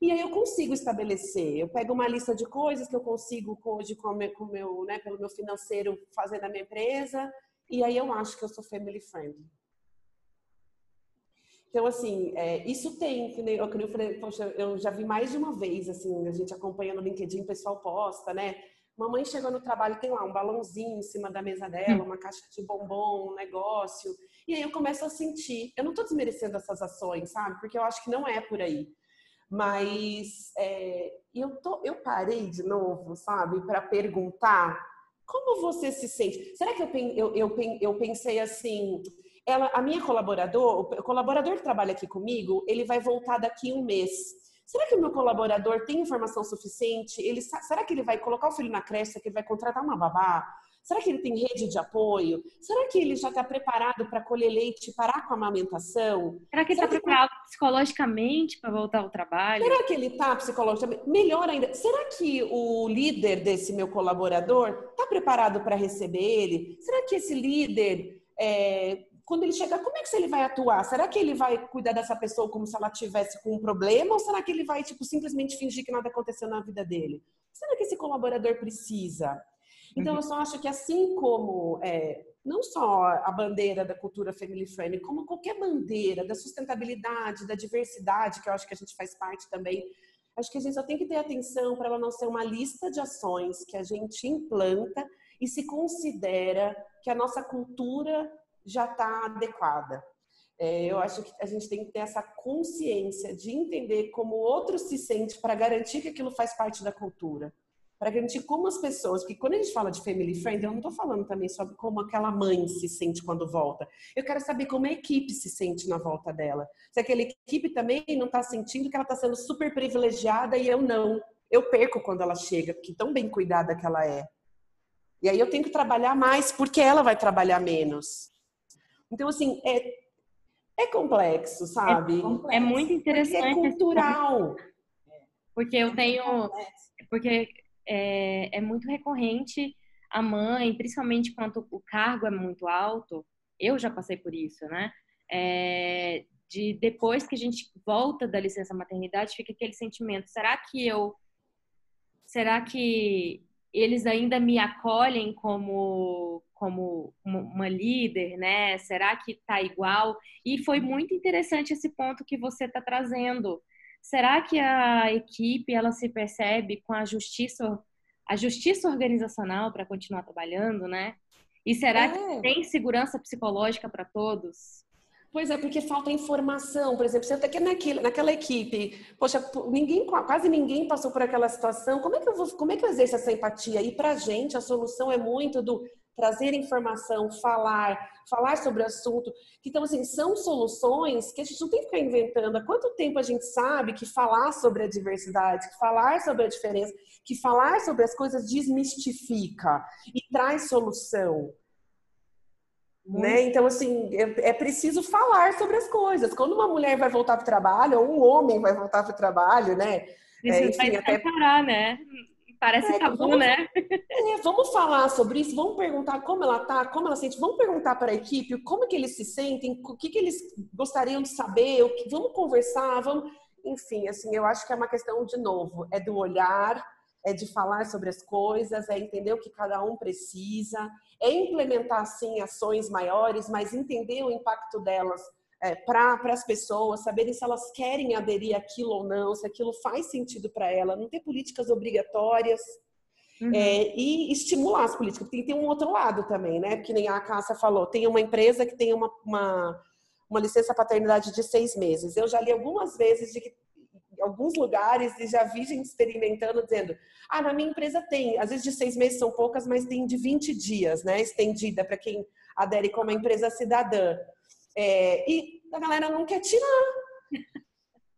E aí eu consigo estabelecer. Eu pego uma lista de coisas que eu consigo hoje com meu, com meu, né, pelo meu financeiro fazer na minha empresa. E aí eu acho que eu sou family friendly. Então, assim, é, isso tem, que eu, que eu falei, poxa, eu já vi mais de uma vez, assim, a gente acompanha no LinkedIn, o pessoal posta, né? Mamãe chegou no trabalho, tem lá um balãozinho em cima da mesa dela, uma caixa de bombom, um negócio. E aí eu começo a sentir, eu não estou desmerecendo essas ações, sabe? Porque eu acho que não é por aí. Mas é, eu, tô, eu parei de novo, sabe, para perguntar como você se sente. Será que eu, eu, eu, eu pensei assim, ela, a minha colaborador, o colaborador que trabalha aqui comigo, ele vai voltar daqui um mês. Será que o meu colaborador tem informação suficiente? Ele, será que ele vai colocar o filho na creche? Será que ele vai contratar uma babá? Será que ele tem rede de apoio? Será que ele já está preparado para colher leite e parar com a amamentação? Será que ele está preparado psicologicamente para voltar ao trabalho? Será que ele está psicologicamente? Melhor ainda, será que o líder desse meu colaborador está preparado para receber ele? Será que esse líder é, quando ele chegar, como é que ele vai atuar? Será que ele vai cuidar dessa pessoa como se ela tivesse com um problema ou será que ele vai tipo simplesmente fingir que nada aconteceu na vida dele? Será que esse colaborador precisa? Então uhum. eu só acho que assim como é, não só a bandeira da cultura family friendly, como qualquer bandeira da sustentabilidade, da diversidade, que eu acho que a gente faz parte também, acho que a gente só tem que ter atenção para ela não ser uma lista de ações que a gente implanta e se considera que a nossa cultura já está adequada. É, eu acho que a gente tem que ter essa consciência de entender como o outro se sente para garantir que aquilo faz parte da cultura. Para garantir como as pessoas, porque quando a gente fala de family friend, eu não estou falando também sobre como aquela mãe se sente quando volta. Eu quero saber como a equipe se sente na volta dela. Se aquela equipe também não está sentindo que ela está sendo super privilegiada e eu não. Eu perco quando ela chega, porque tão bem cuidada que ela é. E aí eu tenho que trabalhar mais porque ela vai trabalhar menos. Então, assim, é, é complexo, sabe? É, complexo, é muito interessante. é cultural. Porque eu tenho. Porque é, é muito recorrente a mãe, principalmente quando o cargo é muito alto. Eu já passei por isso, né? É, de depois que a gente volta da licença maternidade, fica aquele sentimento: será que eu. Será que eles ainda me acolhem como como uma líder, né? Será que está igual? E foi muito interessante esse ponto que você está trazendo. Será que a equipe ela se percebe com a justiça, a justiça organizacional para continuar trabalhando, né? E será é. que tem segurança psicológica para todos? Pois é, porque falta informação. Por exemplo, você está aqui naquela equipe, poxa, ninguém, quase ninguém passou por aquela situação. Como é que eu vou, como é que eu exerço essa empatia? E para a gente, a solução é muito do trazer informação, falar, falar sobre o assunto. Então, assim, são soluções que a gente não tem que ficar inventando. Há quanto tempo a gente sabe que falar sobre a diversidade, que falar sobre a diferença, que falar sobre as coisas desmistifica e traz solução. Né? Então, assim, é, é, preciso falar sobre as coisas. Quando uma mulher vai voltar para o trabalho, ou um homem vai voltar para o trabalho, né? Precisa é, enfim, até parar, né? Parece é, tabu, vamos, né? É, vamos falar sobre isso, vamos perguntar como ela tá, como ela sente, vamos perguntar para a equipe como que eles se sentem, o que, que eles gostariam de saber, o que, vamos conversar, vamos. Enfim, assim, eu acho que é uma questão, de novo, é do olhar, é de falar sobre as coisas, é entender o que cada um precisa, é implementar, sim, ações maiores, mas entender o impacto delas é, para as pessoas, saberem se elas querem aderir àquilo ou não, se aquilo faz sentido para ela, não ter políticas obrigatórias. Uhum. É, e estimular as políticas. Tem, tem um outro lado também, né? Porque nem a Cássia falou, tem uma empresa que tem uma, uma, uma licença paternidade de seis meses. Eu já li algumas vezes de que em alguns lugares e já vi gente experimentando, dizendo: ah, na minha empresa tem, às vezes de seis meses são poucas, mas tem de 20 dias, né? Estendida para quem adere como empresa cidadã. É, e a galera não quer tirar.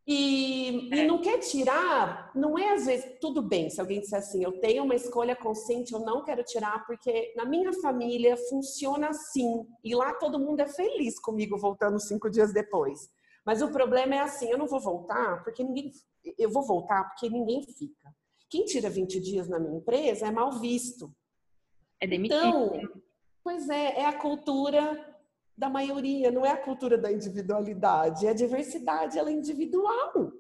E, e, não quer tirar, não é às vezes, tudo bem se alguém disser assim, eu tenho uma escolha consciente, eu não quero tirar, porque na minha família funciona assim. E lá todo mundo é feliz comigo voltando cinco dias depois. Mas o problema é assim, eu não vou voltar, porque ninguém. Eu vou voltar porque ninguém fica. Quem tira 20 dias na minha empresa é mal visto. É demitido. Então, pois é, é a cultura da maioria, não é a cultura da individualidade, é a diversidade, ela é individual.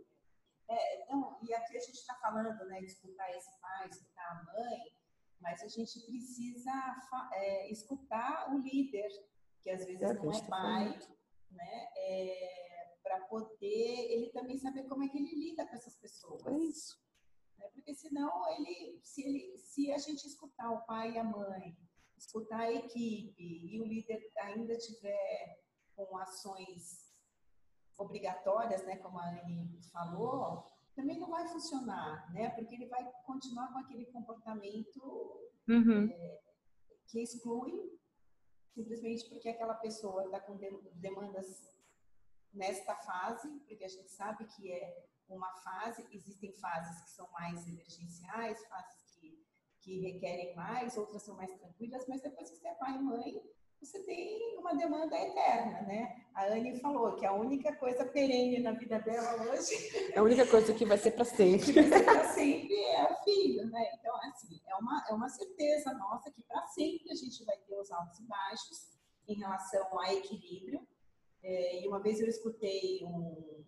É, não, e aqui a gente está falando, né, de escutar esse pai, escutar a mãe, mas a gente precisa é, escutar o líder, que às vezes é, não é pai, né, é, para poder ele também saber como é que ele lida com essas pessoas. É isso. Né, porque senão ele se, ele, se a gente escutar o pai e a mãe, escutar a equipe e o líder ainda tiver com ações obrigatórias, né, como a Anne falou, também não vai funcionar, né? Porque ele vai continuar com aquele comportamento uhum. é, que exclui simplesmente porque aquela pessoa está com demandas nesta fase, porque a gente sabe que é uma fase, existem fases que são mais emergenciais, fases que que requerem mais, outras são mais tranquilas, mas depois que você é pai e mãe, você tem uma demanda eterna, né? A Anne falou que a única coisa perene na vida dela hoje. A única coisa que vai ser para sempre. Que [laughs] vai ser para sempre é o filho, né? Então, assim, é uma, é uma certeza nossa que para sempre a gente vai ter os altos e baixos em relação a equilíbrio. É, e uma vez eu escutei um,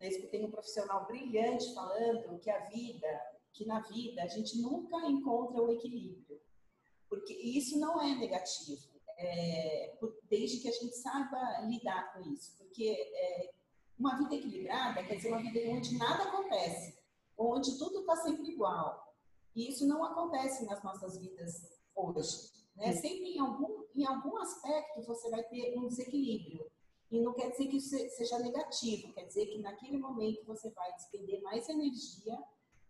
eu escutei um profissional brilhante falando que a vida, que na vida a gente nunca encontra o equilíbrio, porque isso não é negativo é, desde que a gente saiba lidar com isso. Porque é, uma vida equilibrada quer dizer uma vida onde nada acontece, onde tudo está sempre igual. E isso não acontece nas nossas vidas hoje. Né? Sempre em algum, em algum aspecto você vai ter um desequilíbrio. E não quer dizer que isso seja negativo, quer dizer que naquele momento você vai despender mais energia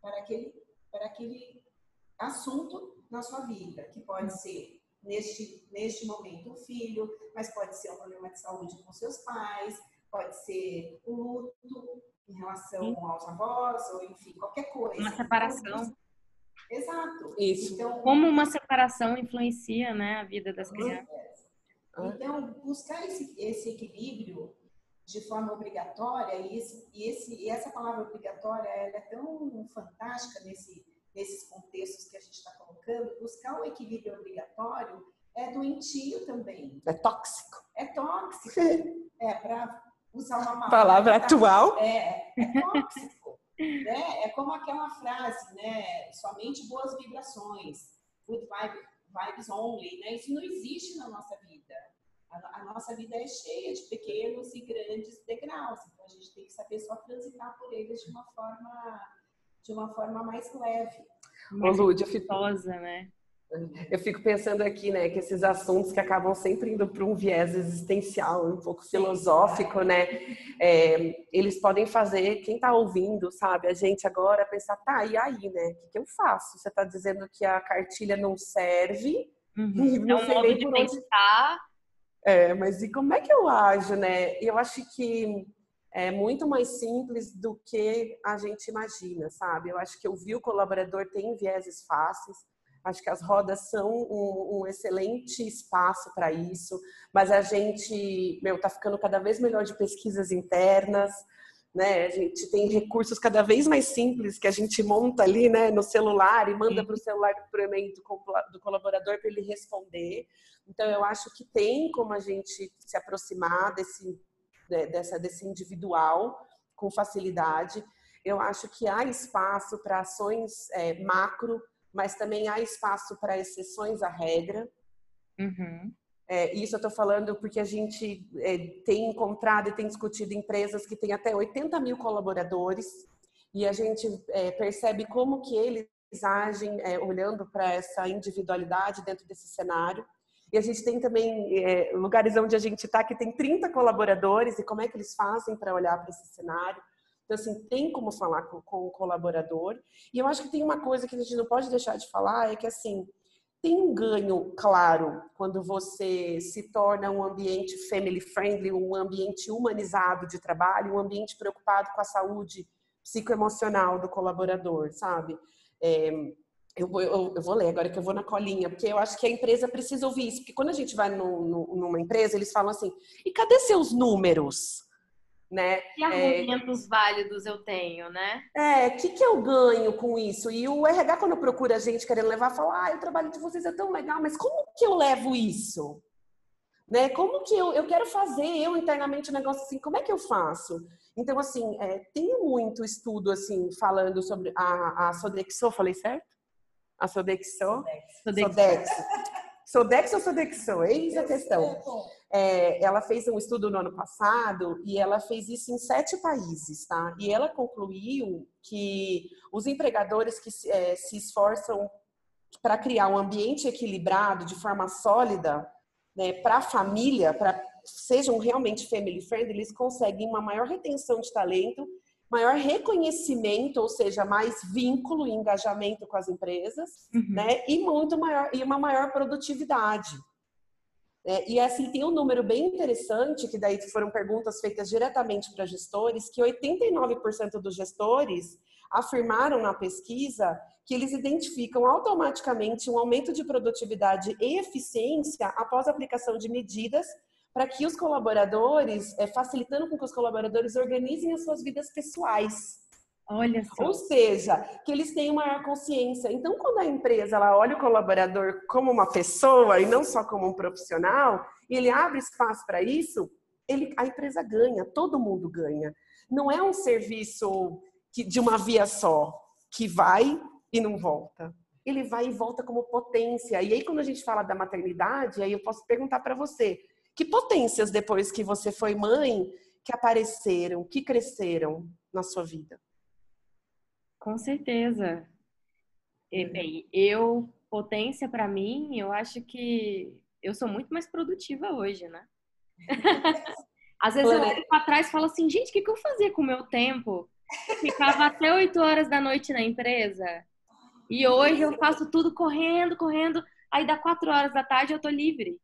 para aquele, para aquele assunto na sua vida, que pode ser neste, neste momento o filho, mas pode ser um problema de saúde com seus pais, pode ser um luto em relação Sim. aos avós, ou enfim, qualquer coisa. Uma separação. Exato. Isso. Então, Como uma separação influencia né, a vida das crianças. Então, buscar esse, esse equilíbrio de forma obrigatória, e, esse, e, esse, e essa palavra obrigatória ela é tão fantástica nesse, nesses contextos que a gente está colocando, buscar o equilíbrio obrigatório é doentio também. É tóxico. É tóxico. é, para usar uma palavra, atual. É, é tóxico. né? É como aquela frase, né? Somente boas vibrações. Good vibes only, né? Isso não existe na nossa vida. A, a, nossa vida é cheia de pequenos e grandes degraus, então a gente tem que saber só transitar por eles de uma forma de uma forma mais leve. Mais Ô, Lúdia, eu fico... né? Eu fico pensando aqui, né, que esses assuntos que acabam sempre indo para um viés existencial, um pouco filosófico, né, é, eles podem fazer quem está ouvindo, sabe, a gente agora pensar, tá, e aí, né, o que, que eu faço? Você está dizendo que a cartilha não serve? Uhum. [laughs] Não é um modo de pensar. É, mas e como é que eu ajo, né? Eu acho que é muito mais simples do que a gente imagina, sabe? Eu acho que ouvir o colaborador tem vieses fáceis, acho que as rodas são um, um excelente espaço para isso, mas a gente, meu, tá ficando cada vez melhor de pesquisas internas, né? A gente tem recursos cada vez mais simples que a gente monta ali, né, no celular e manda para o celular do e-mail do colaborador para ele responder. Então, eu acho que tem como a gente se aproximar desse dessa, desse individual com facilidade. Eu acho que há espaço para ações é, macro, mas também há espaço para exceções à regra. Uhum. É, isso eu estou falando porque a gente é, tem encontrado e tem discutido empresas que têm até 80 mil colaboradores e a gente é, percebe como que eles agem é, olhando para essa individualidade dentro desse cenário. E a gente tem também é, lugares onde a gente está que tem 30 colaboradores e como é que eles fazem para olhar para esse cenário. Então, assim, tem como falar com, com, o colaborador. E eu acho que tem uma coisa que a gente não pode deixar de falar, é que, assim, tem um ganho claro quando você se torna um ambiente family friendly, um ambiente humanizado de trabalho, um ambiente preocupado com a saúde psicoemocional do colaborador, sabe? É, eu vou, eu, eu, vou ler agora que eu vou na colinha, porque eu acho que a empresa precisa ouvir isso. Porque quando a gente vai no, no, numa empresa, eles falam assim: e cadê seus números? Né? Que argumentos é, válidos eu tenho, né? É, o que, que eu ganho com isso? E o RH, quando procura a gente querendo levar, fala: ah, o trabalho de vocês é tão legal, mas como que eu levo isso? Né? Como que eu, eu quero fazer eu internamente um negócio assim? Como é que eu faço? Então, assim, é, tem muito estudo assim falando sobre a, a Sodexo, falei certo? A Sodexo? Sodexo. [laughs] Sodexo ou Sodexo? Eis a questão. É, ela fez um estudo no ano passado e ela fez isso em sete países, tá? E ela concluiu que os empregadores que é, se esforçam para criar um ambiente equilibrado de forma sólida né, para a família, para sejam realmente family friendly, eles conseguem uma maior retenção de talento maior reconhecimento, ou seja, mais vínculo e engajamento com as empresas, uhum. né? E muito maior e uma maior produtividade. É, e assim tem um número bem interessante que daí foram perguntas feitas diretamente para gestores que 89% dos gestores afirmaram na pesquisa que eles identificam automaticamente um aumento de produtividade e eficiência após a aplicação de medidas para que os colaboradores, é, facilitando com que os colaboradores organizem as suas vidas pessoais. Olha só. Ou seja, que eles tenham maior consciência. Então, quando a empresa ela olha o colaborador como uma pessoa e não só como um profissional, e ele abre espaço para isso, ele, a empresa ganha, todo mundo ganha. Não é um serviço que, de uma via só, que vai e não volta. Ele vai e volta como potência. E aí, quando a gente fala da maternidade, aí eu posso perguntar para você: que potências depois que você foi mãe que apareceram, que cresceram na sua vida? Com certeza. E, uhum. bem, eu, potência para mim, eu acho que eu sou muito mais produtiva hoje, né? [laughs] Às vezes eu olho para trás e falo assim, gente, o que, que eu fazia com o meu tempo? Eu ficava até 8 horas da noite na empresa. E hoje eu faço tudo correndo, correndo. Aí dá 4 horas da tarde eu tô livre.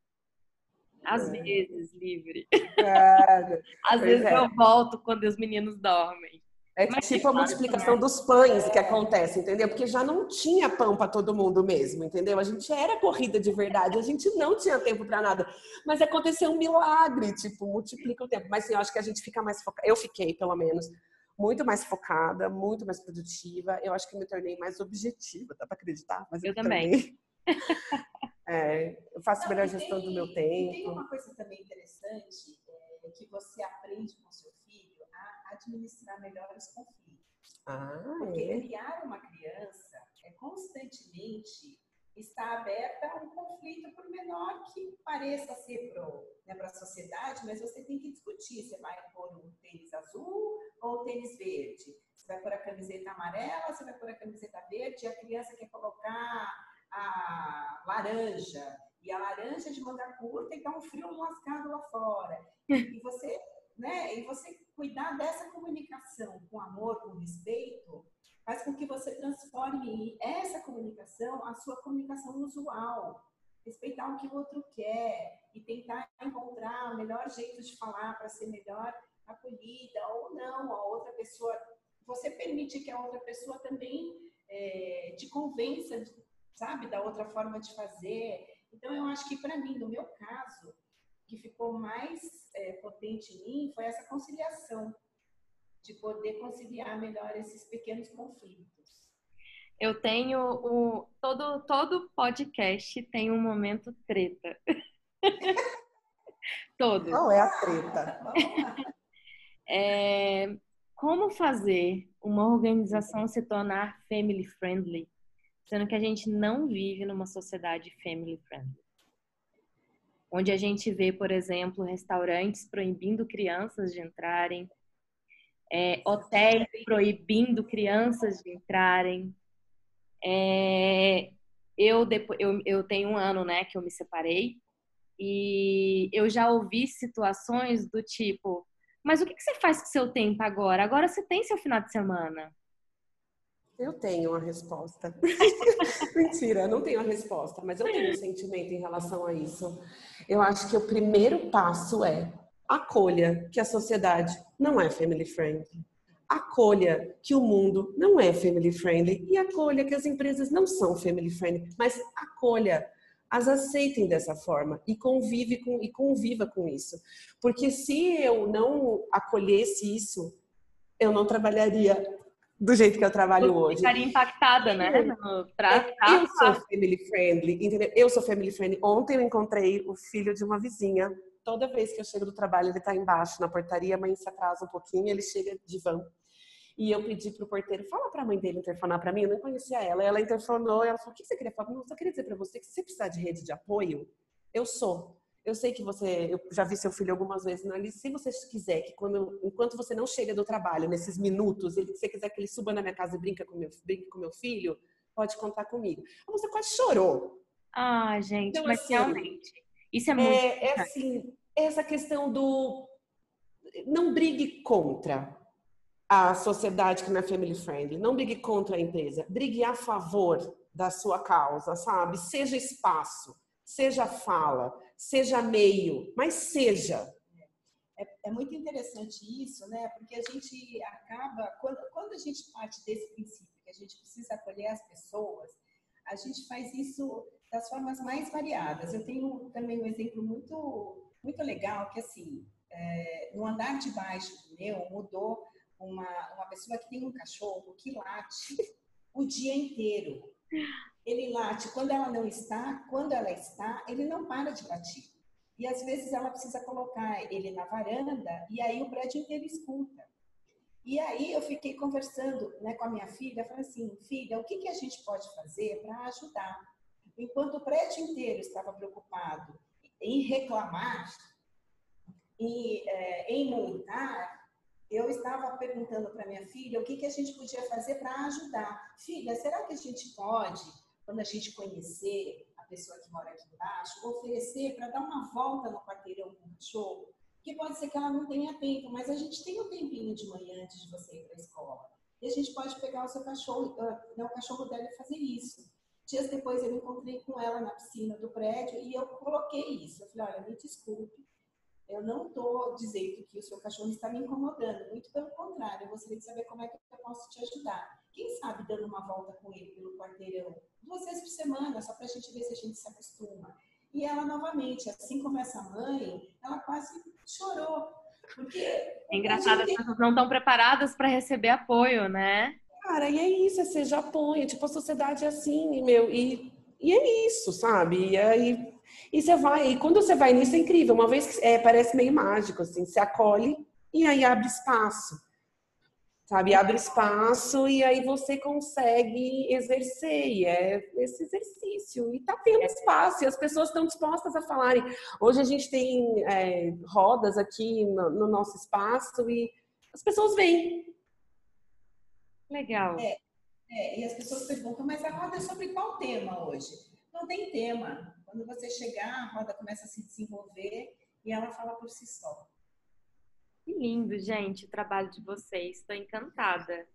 Às é. vezes livre. É. [laughs] Às vezes é. eu volto quando os meninos dormem. É Mas tipo a multiplicação dos pães que acontece, entendeu? Porque já não tinha pão para todo mundo mesmo, entendeu? A gente era corrida de verdade, a gente não tinha tempo para nada. Mas aconteceu um milagre, tipo, multiplica o tempo. Mas sim, eu acho que a gente fica mais focada. Eu fiquei, pelo menos, muito mais focada, muito mais produtiva. Eu acho que me tornei mais objetiva, dá para acreditar? Mas eu, eu também. [laughs] é, eu faço melhor gestão do meu tempo. tem uma coisa também interessante é, que você aprende com seu administrar melhor os conflitos. Ah, Porque é? criar uma criança é constantemente está aberta a um conflito, por menor que pareça ser para né, a sociedade, mas você tem que discutir. Você vai pôr um tênis azul ou um tênis verde? Você vai pôr a camiseta amarela, você vai pôr a camiseta verde, e a criança quer colocar a laranja, e a laranja de manga curta e dá um frio lascado lá fora. E você né? E você cuidar dessa comunicação com amor, com respeito, faz com que você transforme essa comunicação a sua comunicação usual. Respeitar o que o outro quer e tentar encontrar o melhor jeito de falar para ser melhor acolhida ou não. A outra pessoa, você permite que a outra pessoa também é, te convença, sabe, da outra forma de fazer. Então, eu acho que para mim, no meu caso, que ficou mais é, potente em mim foi essa conciliação, de poder conciliar melhor esses pequenos conflitos. Eu tenho o todo todo podcast tem um momento treta. [laughs] todo. Qual é a treta? é, como fazer uma organização se tornar family friendly, sendo que a gente não vive numa sociedade family friendly? onde a gente vê, por exemplo, restaurantes proibindo crianças de entrarem, é, hotéis proibindo crianças de entrarem. É, eu, depois, eu, eu tenho um ano né, que eu me separei e eu já ouvi situações do tipo: mas o que, que você faz com seu tempo agora? Agora você tem seu final de semana. Eu tenho a resposta. [laughs] Mentira, eu não tenho a resposta, mas eu tenho um sentimento em relação a isso. Eu acho que o primeiro passo é acolha que a sociedade não é family friendly. Acolha que o mundo não é family friendly e acolha que as empresas não são family friendly, mas acolha, as aceitem dessa forma e convive com e conviva com isso. Porque se eu não acolhesse isso, eu não trabalharia do jeito que eu trabalho eu hoje. Ficaria impactada, né? No, pra, é, eu sou family friendly, entendeu? Eu sou family friendly. Ontem eu encontrei o filho de uma vizinha. Toda vez que eu chego do trabalho, ele tá embaixo na portaria, a mãe se atrasa um pouquinho, ele chega de van. E eu pedi pro porteiro, fala pra mãe dele interfonar pra mim, eu não conhecia ela. Ela interfonou, ela falou, o que você queria falar? Não, só queria dizer pra você que se você precisar de rede de apoio, eu sou. Eu sei que você, eu já vi seu filho algumas vezes na lista. Se você quiser que quando, enquanto você não chega do trabalho, nesses minutos, ele, se você quiser que ele suba na minha casa e brinca com meu, brinque com meu filho, pode contar comigo. Você quase chorou. Ah, gente, então, mas assim, realmente, isso é muito. É, é assim, essa questão do não brigue contra a sociedade que não é family friendly, não brigue contra a empresa, brigue a favor da sua causa, sabe? Seja espaço, seja fala seja meio, mas seja. é, é, muito interessante isso, né? Porque a gente acaba, quando, quando a gente parte desse princípio que a gente precisa acolher as pessoas, a gente faz isso das formas mais variadas. Eu tenho também um exemplo muito, muito legal que assim, é, no andar de baixo do meu mudou uma, uma pessoa que tem um cachorro que late o dia inteiro. Ele late quando ela não está, quando ela está, ele não para de latir. E às vezes ela precisa colocar ele na varanda e aí o prédio inteiro escuta. E aí eu fiquei conversando né, com a minha filha, falei assim, filha, o que, que a gente pode fazer para ajudar? Enquanto o prédio inteiro estava preocupado em reclamar, em, é, em multar, eu estava perguntando para minha filha o que, que a gente podia fazer para ajudar. Filha, será que a gente pode, quando a gente conhecer a pessoa que mora aqui embaixo, oferecer para dar uma volta no quarteirão com o cachorro? Que pode ser que ela não tenha tempo, mas a gente tem um tempinho de manhã antes de você ir para a escola. E a gente pode pegar o seu cachorro, uh, o cachorro dela e fazer isso. Dias depois eu encontrei com ela na piscina do prédio e eu coloquei isso. Eu falei, olha, me desculpe, eu não estou dizendo que o seu cachorro está me incomodando, muito pelo contrário, eu gostaria de saber como é que eu posso te ajudar. Quem sabe dando uma volta com ele pelo quarteirão, duas vezes por semana, só para a gente ver se a gente se acostuma. E ela, novamente, assim como essa mãe, ela quase chorou. Porque. É engraçado, as pessoas não estão preparadas para receber apoio, né? Cara, e é isso, é seja apoio. Tipo, a sociedade é assim, meu. E, e é isso, sabe? E aí e você vai, e quando você vai nisso é incrível. Uma vez que é, parece meio mágico, assim, você acolhe e aí abre espaço. Sabe, abre espaço e aí você consegue exercer, e é esse exercício. E tá tendo espaço, e as pessoas estão dispostas a falarem. Hoje a gente tem é, rodas aqui no, no, nosso espaço e as pessoas vêm. Legal. É, é, e as pessoas perguntam, mas a roda é sobre qual tema hoje? Não tem tema. Quando você chegar, a roda começa a se desenvolver e ela fala por si só. Que lindo, gente, o trabalho de vocês. Estou encantada.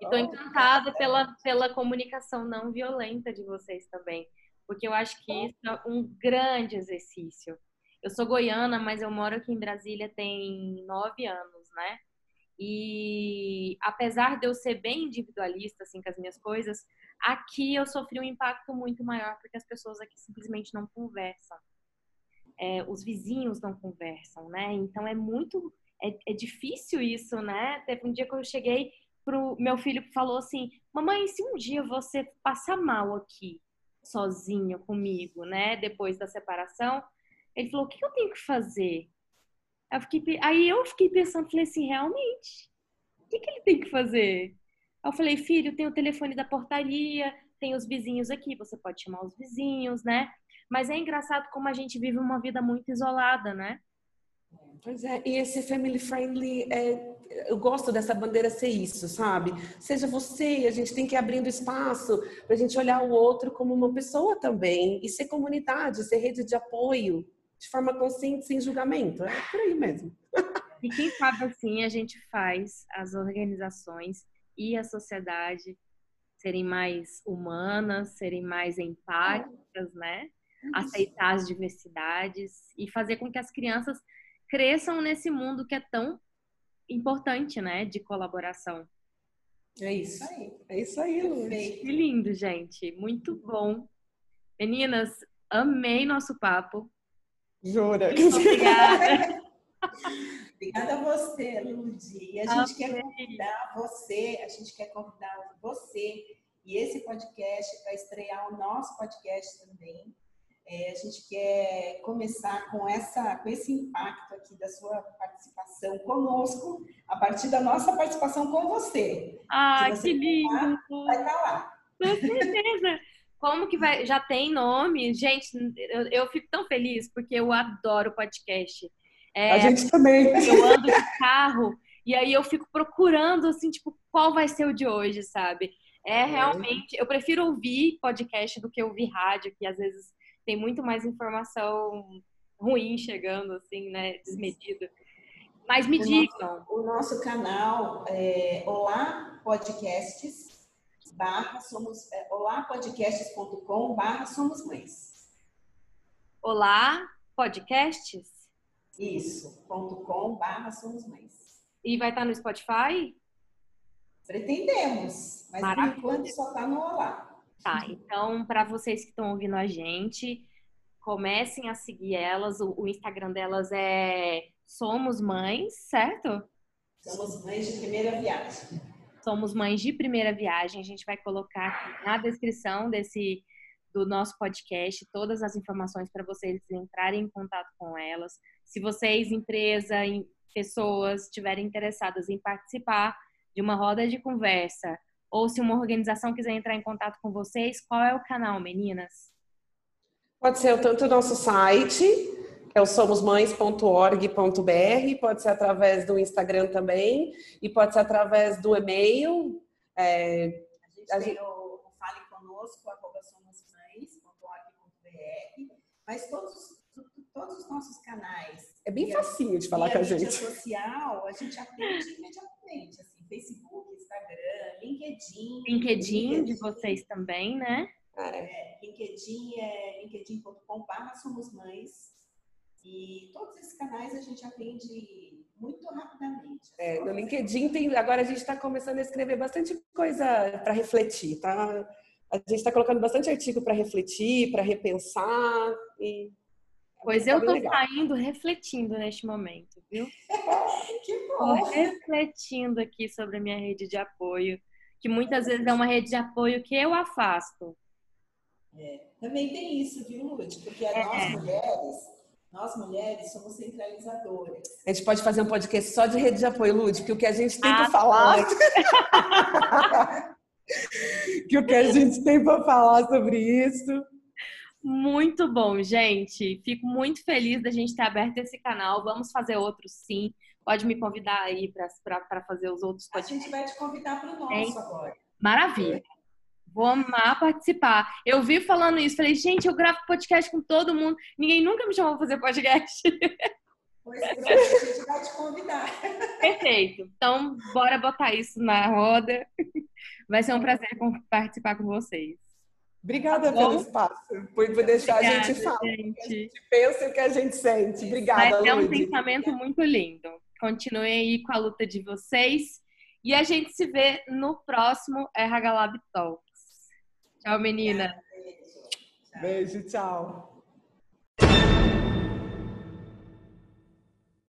E estou encantada pela, pela comunicação não violenta de vocês também. Porque eu acho que isso é um grande exercício. Eu sou goiana, mas eu moro aqui em Brasília tem nove anos, né? E apesar de eu ser bem individualista assim com as minhas coisas, Aqui eu sofri um impacto muito maior porque as pessoas aqui simplesmente não conversam. É, os vizinhos não conversam, né? Então é muito, é, é, difícil isso, né? Teve um dia que eu cheguei pro meu filho falou assim, mamãe, se um dia você passar mal aqui, sozinho comigo, né? Depois da separação, ele falou, o que eu tenho que fazer? Eu fiquei, aí eu fiquei pensando, falei assim, realmente, o que, que ele tem que fazer? eu falei, filho, tem o telefone da portaria, tem os vizinhos aqui, você pode chamar os vizinhos, né? Mas é engraçado como a gente vive uma vida muito isolada, né? Pois é, e esse family friendly, é, eu gosto dessa bandeira ser isso, sabe? Seja você, a gente tem que ir abrindo espaço para a gente olhar o outro como uma pessoa também e ser comunidade, ser rede de apoio, de forma consciente, sem julgamento. É por aí mesmo. [laughs] E quem sabe assim a gente faz as organizações e a sociedade serem mais humanas, serem mais empáticas, né? Aceitar as diversidades e fazer com que as crianças cresçam nesse mundo que é tão importante, né? De colaboração. É isso aí. É isso aí, Lu. Que lindo, gente. Muito bom. Meninas, amei nosso papo. Jura? Muito obrigada. [laughs] Obrigada a você, Ludi. E a gente quer convidar você, a gente quer convidar você e esse podcast para estrear o nosso podcast também. É, a gente quer começar com, essa, com esse impacto aqui da sua participação conosco, a partir da nossa participação com você. Ah, você que lindo! vai estar lá. Com certeza! Como que vai? Já tem nome? Gente, eu, eu fico tão feliz porque eu adoro podcast. É, a gente também. Eu ando de carro e aí eu fico procurando, assim, tipo, qual vai ser o de hoje, sabe? É, é realmente. Eu prefiro ouvir podcast do que ouvir rádio, que às vezes tem muito mais informação ruim chegando, assim, né? Desmedido. Mas me digam. O nosso canal é Olá Podcasts barra somos é, olapodcasts.com barra somos mães. Olá Podcasts? Isso, ponto .com barra Somos Mães. E vai estar no Spotify? Pretendemos, mas Maravilha. por enquanto só está no Olá. Tá, então para vocês que estão ouvindo a gente, comecem a seguir elas. O, o, Instagram delas é Somos Mães, certo? Somos Mães de Primeira Viagem. Somos Mães de Primeira Viagem. A gente vai colocar na descrição desse do nosso podcast todas as informações para vocês entrarem em contato com elas. Se vocês, empresa, pessoas, estiverem interessadas em participar de uma roda de conversa ou se uma organização quiser entrar em contato com vocês, qual é o canal, meninas? Pode ser tanto o nosso site, que é o somosmães.org.br, pode ser através do Instagram também, e pode ser através do e-mail. É, a gente tem o Fale Conosco, arroba somosmães.org.br, mas todos, todos os nossos canais. É bem facinho de falar com a gente. social, a gente atende imediatamente, assim, Facebook, Instagram, LinkedIn. LinkedIn, LinkedIn. de vocês também, né? É, LinkedIn é linkedin.com.br Somos Mães. E todos esses canais a gente atende muito rapidamente. É, no LinkedIn tem, agora a gente está começando a escrever bastante coisa para refletir, tá? A gente está colocando bastante artigo para refletir, para repensar e Pois tá eu tô legal. saindo refletindo neste momento, viu? [laughs] que bom! Tô refletindo aqui sobre a minha rede de apoio, que muitas vezes é uma rede de apoio que eu afasto. É, também tem isso, viu, Lud? Porque é. nós mulheres, nós mulheres somos centralizadoras. A gente pode fazer um podcast só de rede de apoio, Lud, porque o que a gente tem ah, para falar. [laughs] que o que a gente tem para falar sobre isso. Muito bom, gente. Fico muito feliz da gente ter aberto esse canal. Vamos fazer outros sim. Pode me convidar aí para fazer os outros podcasts. A gente vai te convidar para o nosso é. agora. Maravilha. Vou amar participar. Eu vi falando isso, falei, gente, eu gravo podcast com todo mundo. Ninguém nunca me chamou para fazer podcast. Pois é, a gente vai te convidar. Perfeito. Então, bora botar isso na roda. Vai ser um prazer participar com vocês. Obrigada tá pelo espaço, por, por deixar Obrigada, a gente falar. Gente. A gente pensa o que a gente sente. Obrigada, Mas é um pensamento muito lindo. Continuem aí com a luta de vocês. E a gente se vê no próximo RH Lab Talk. Tchau, menina. Beijo, tchau.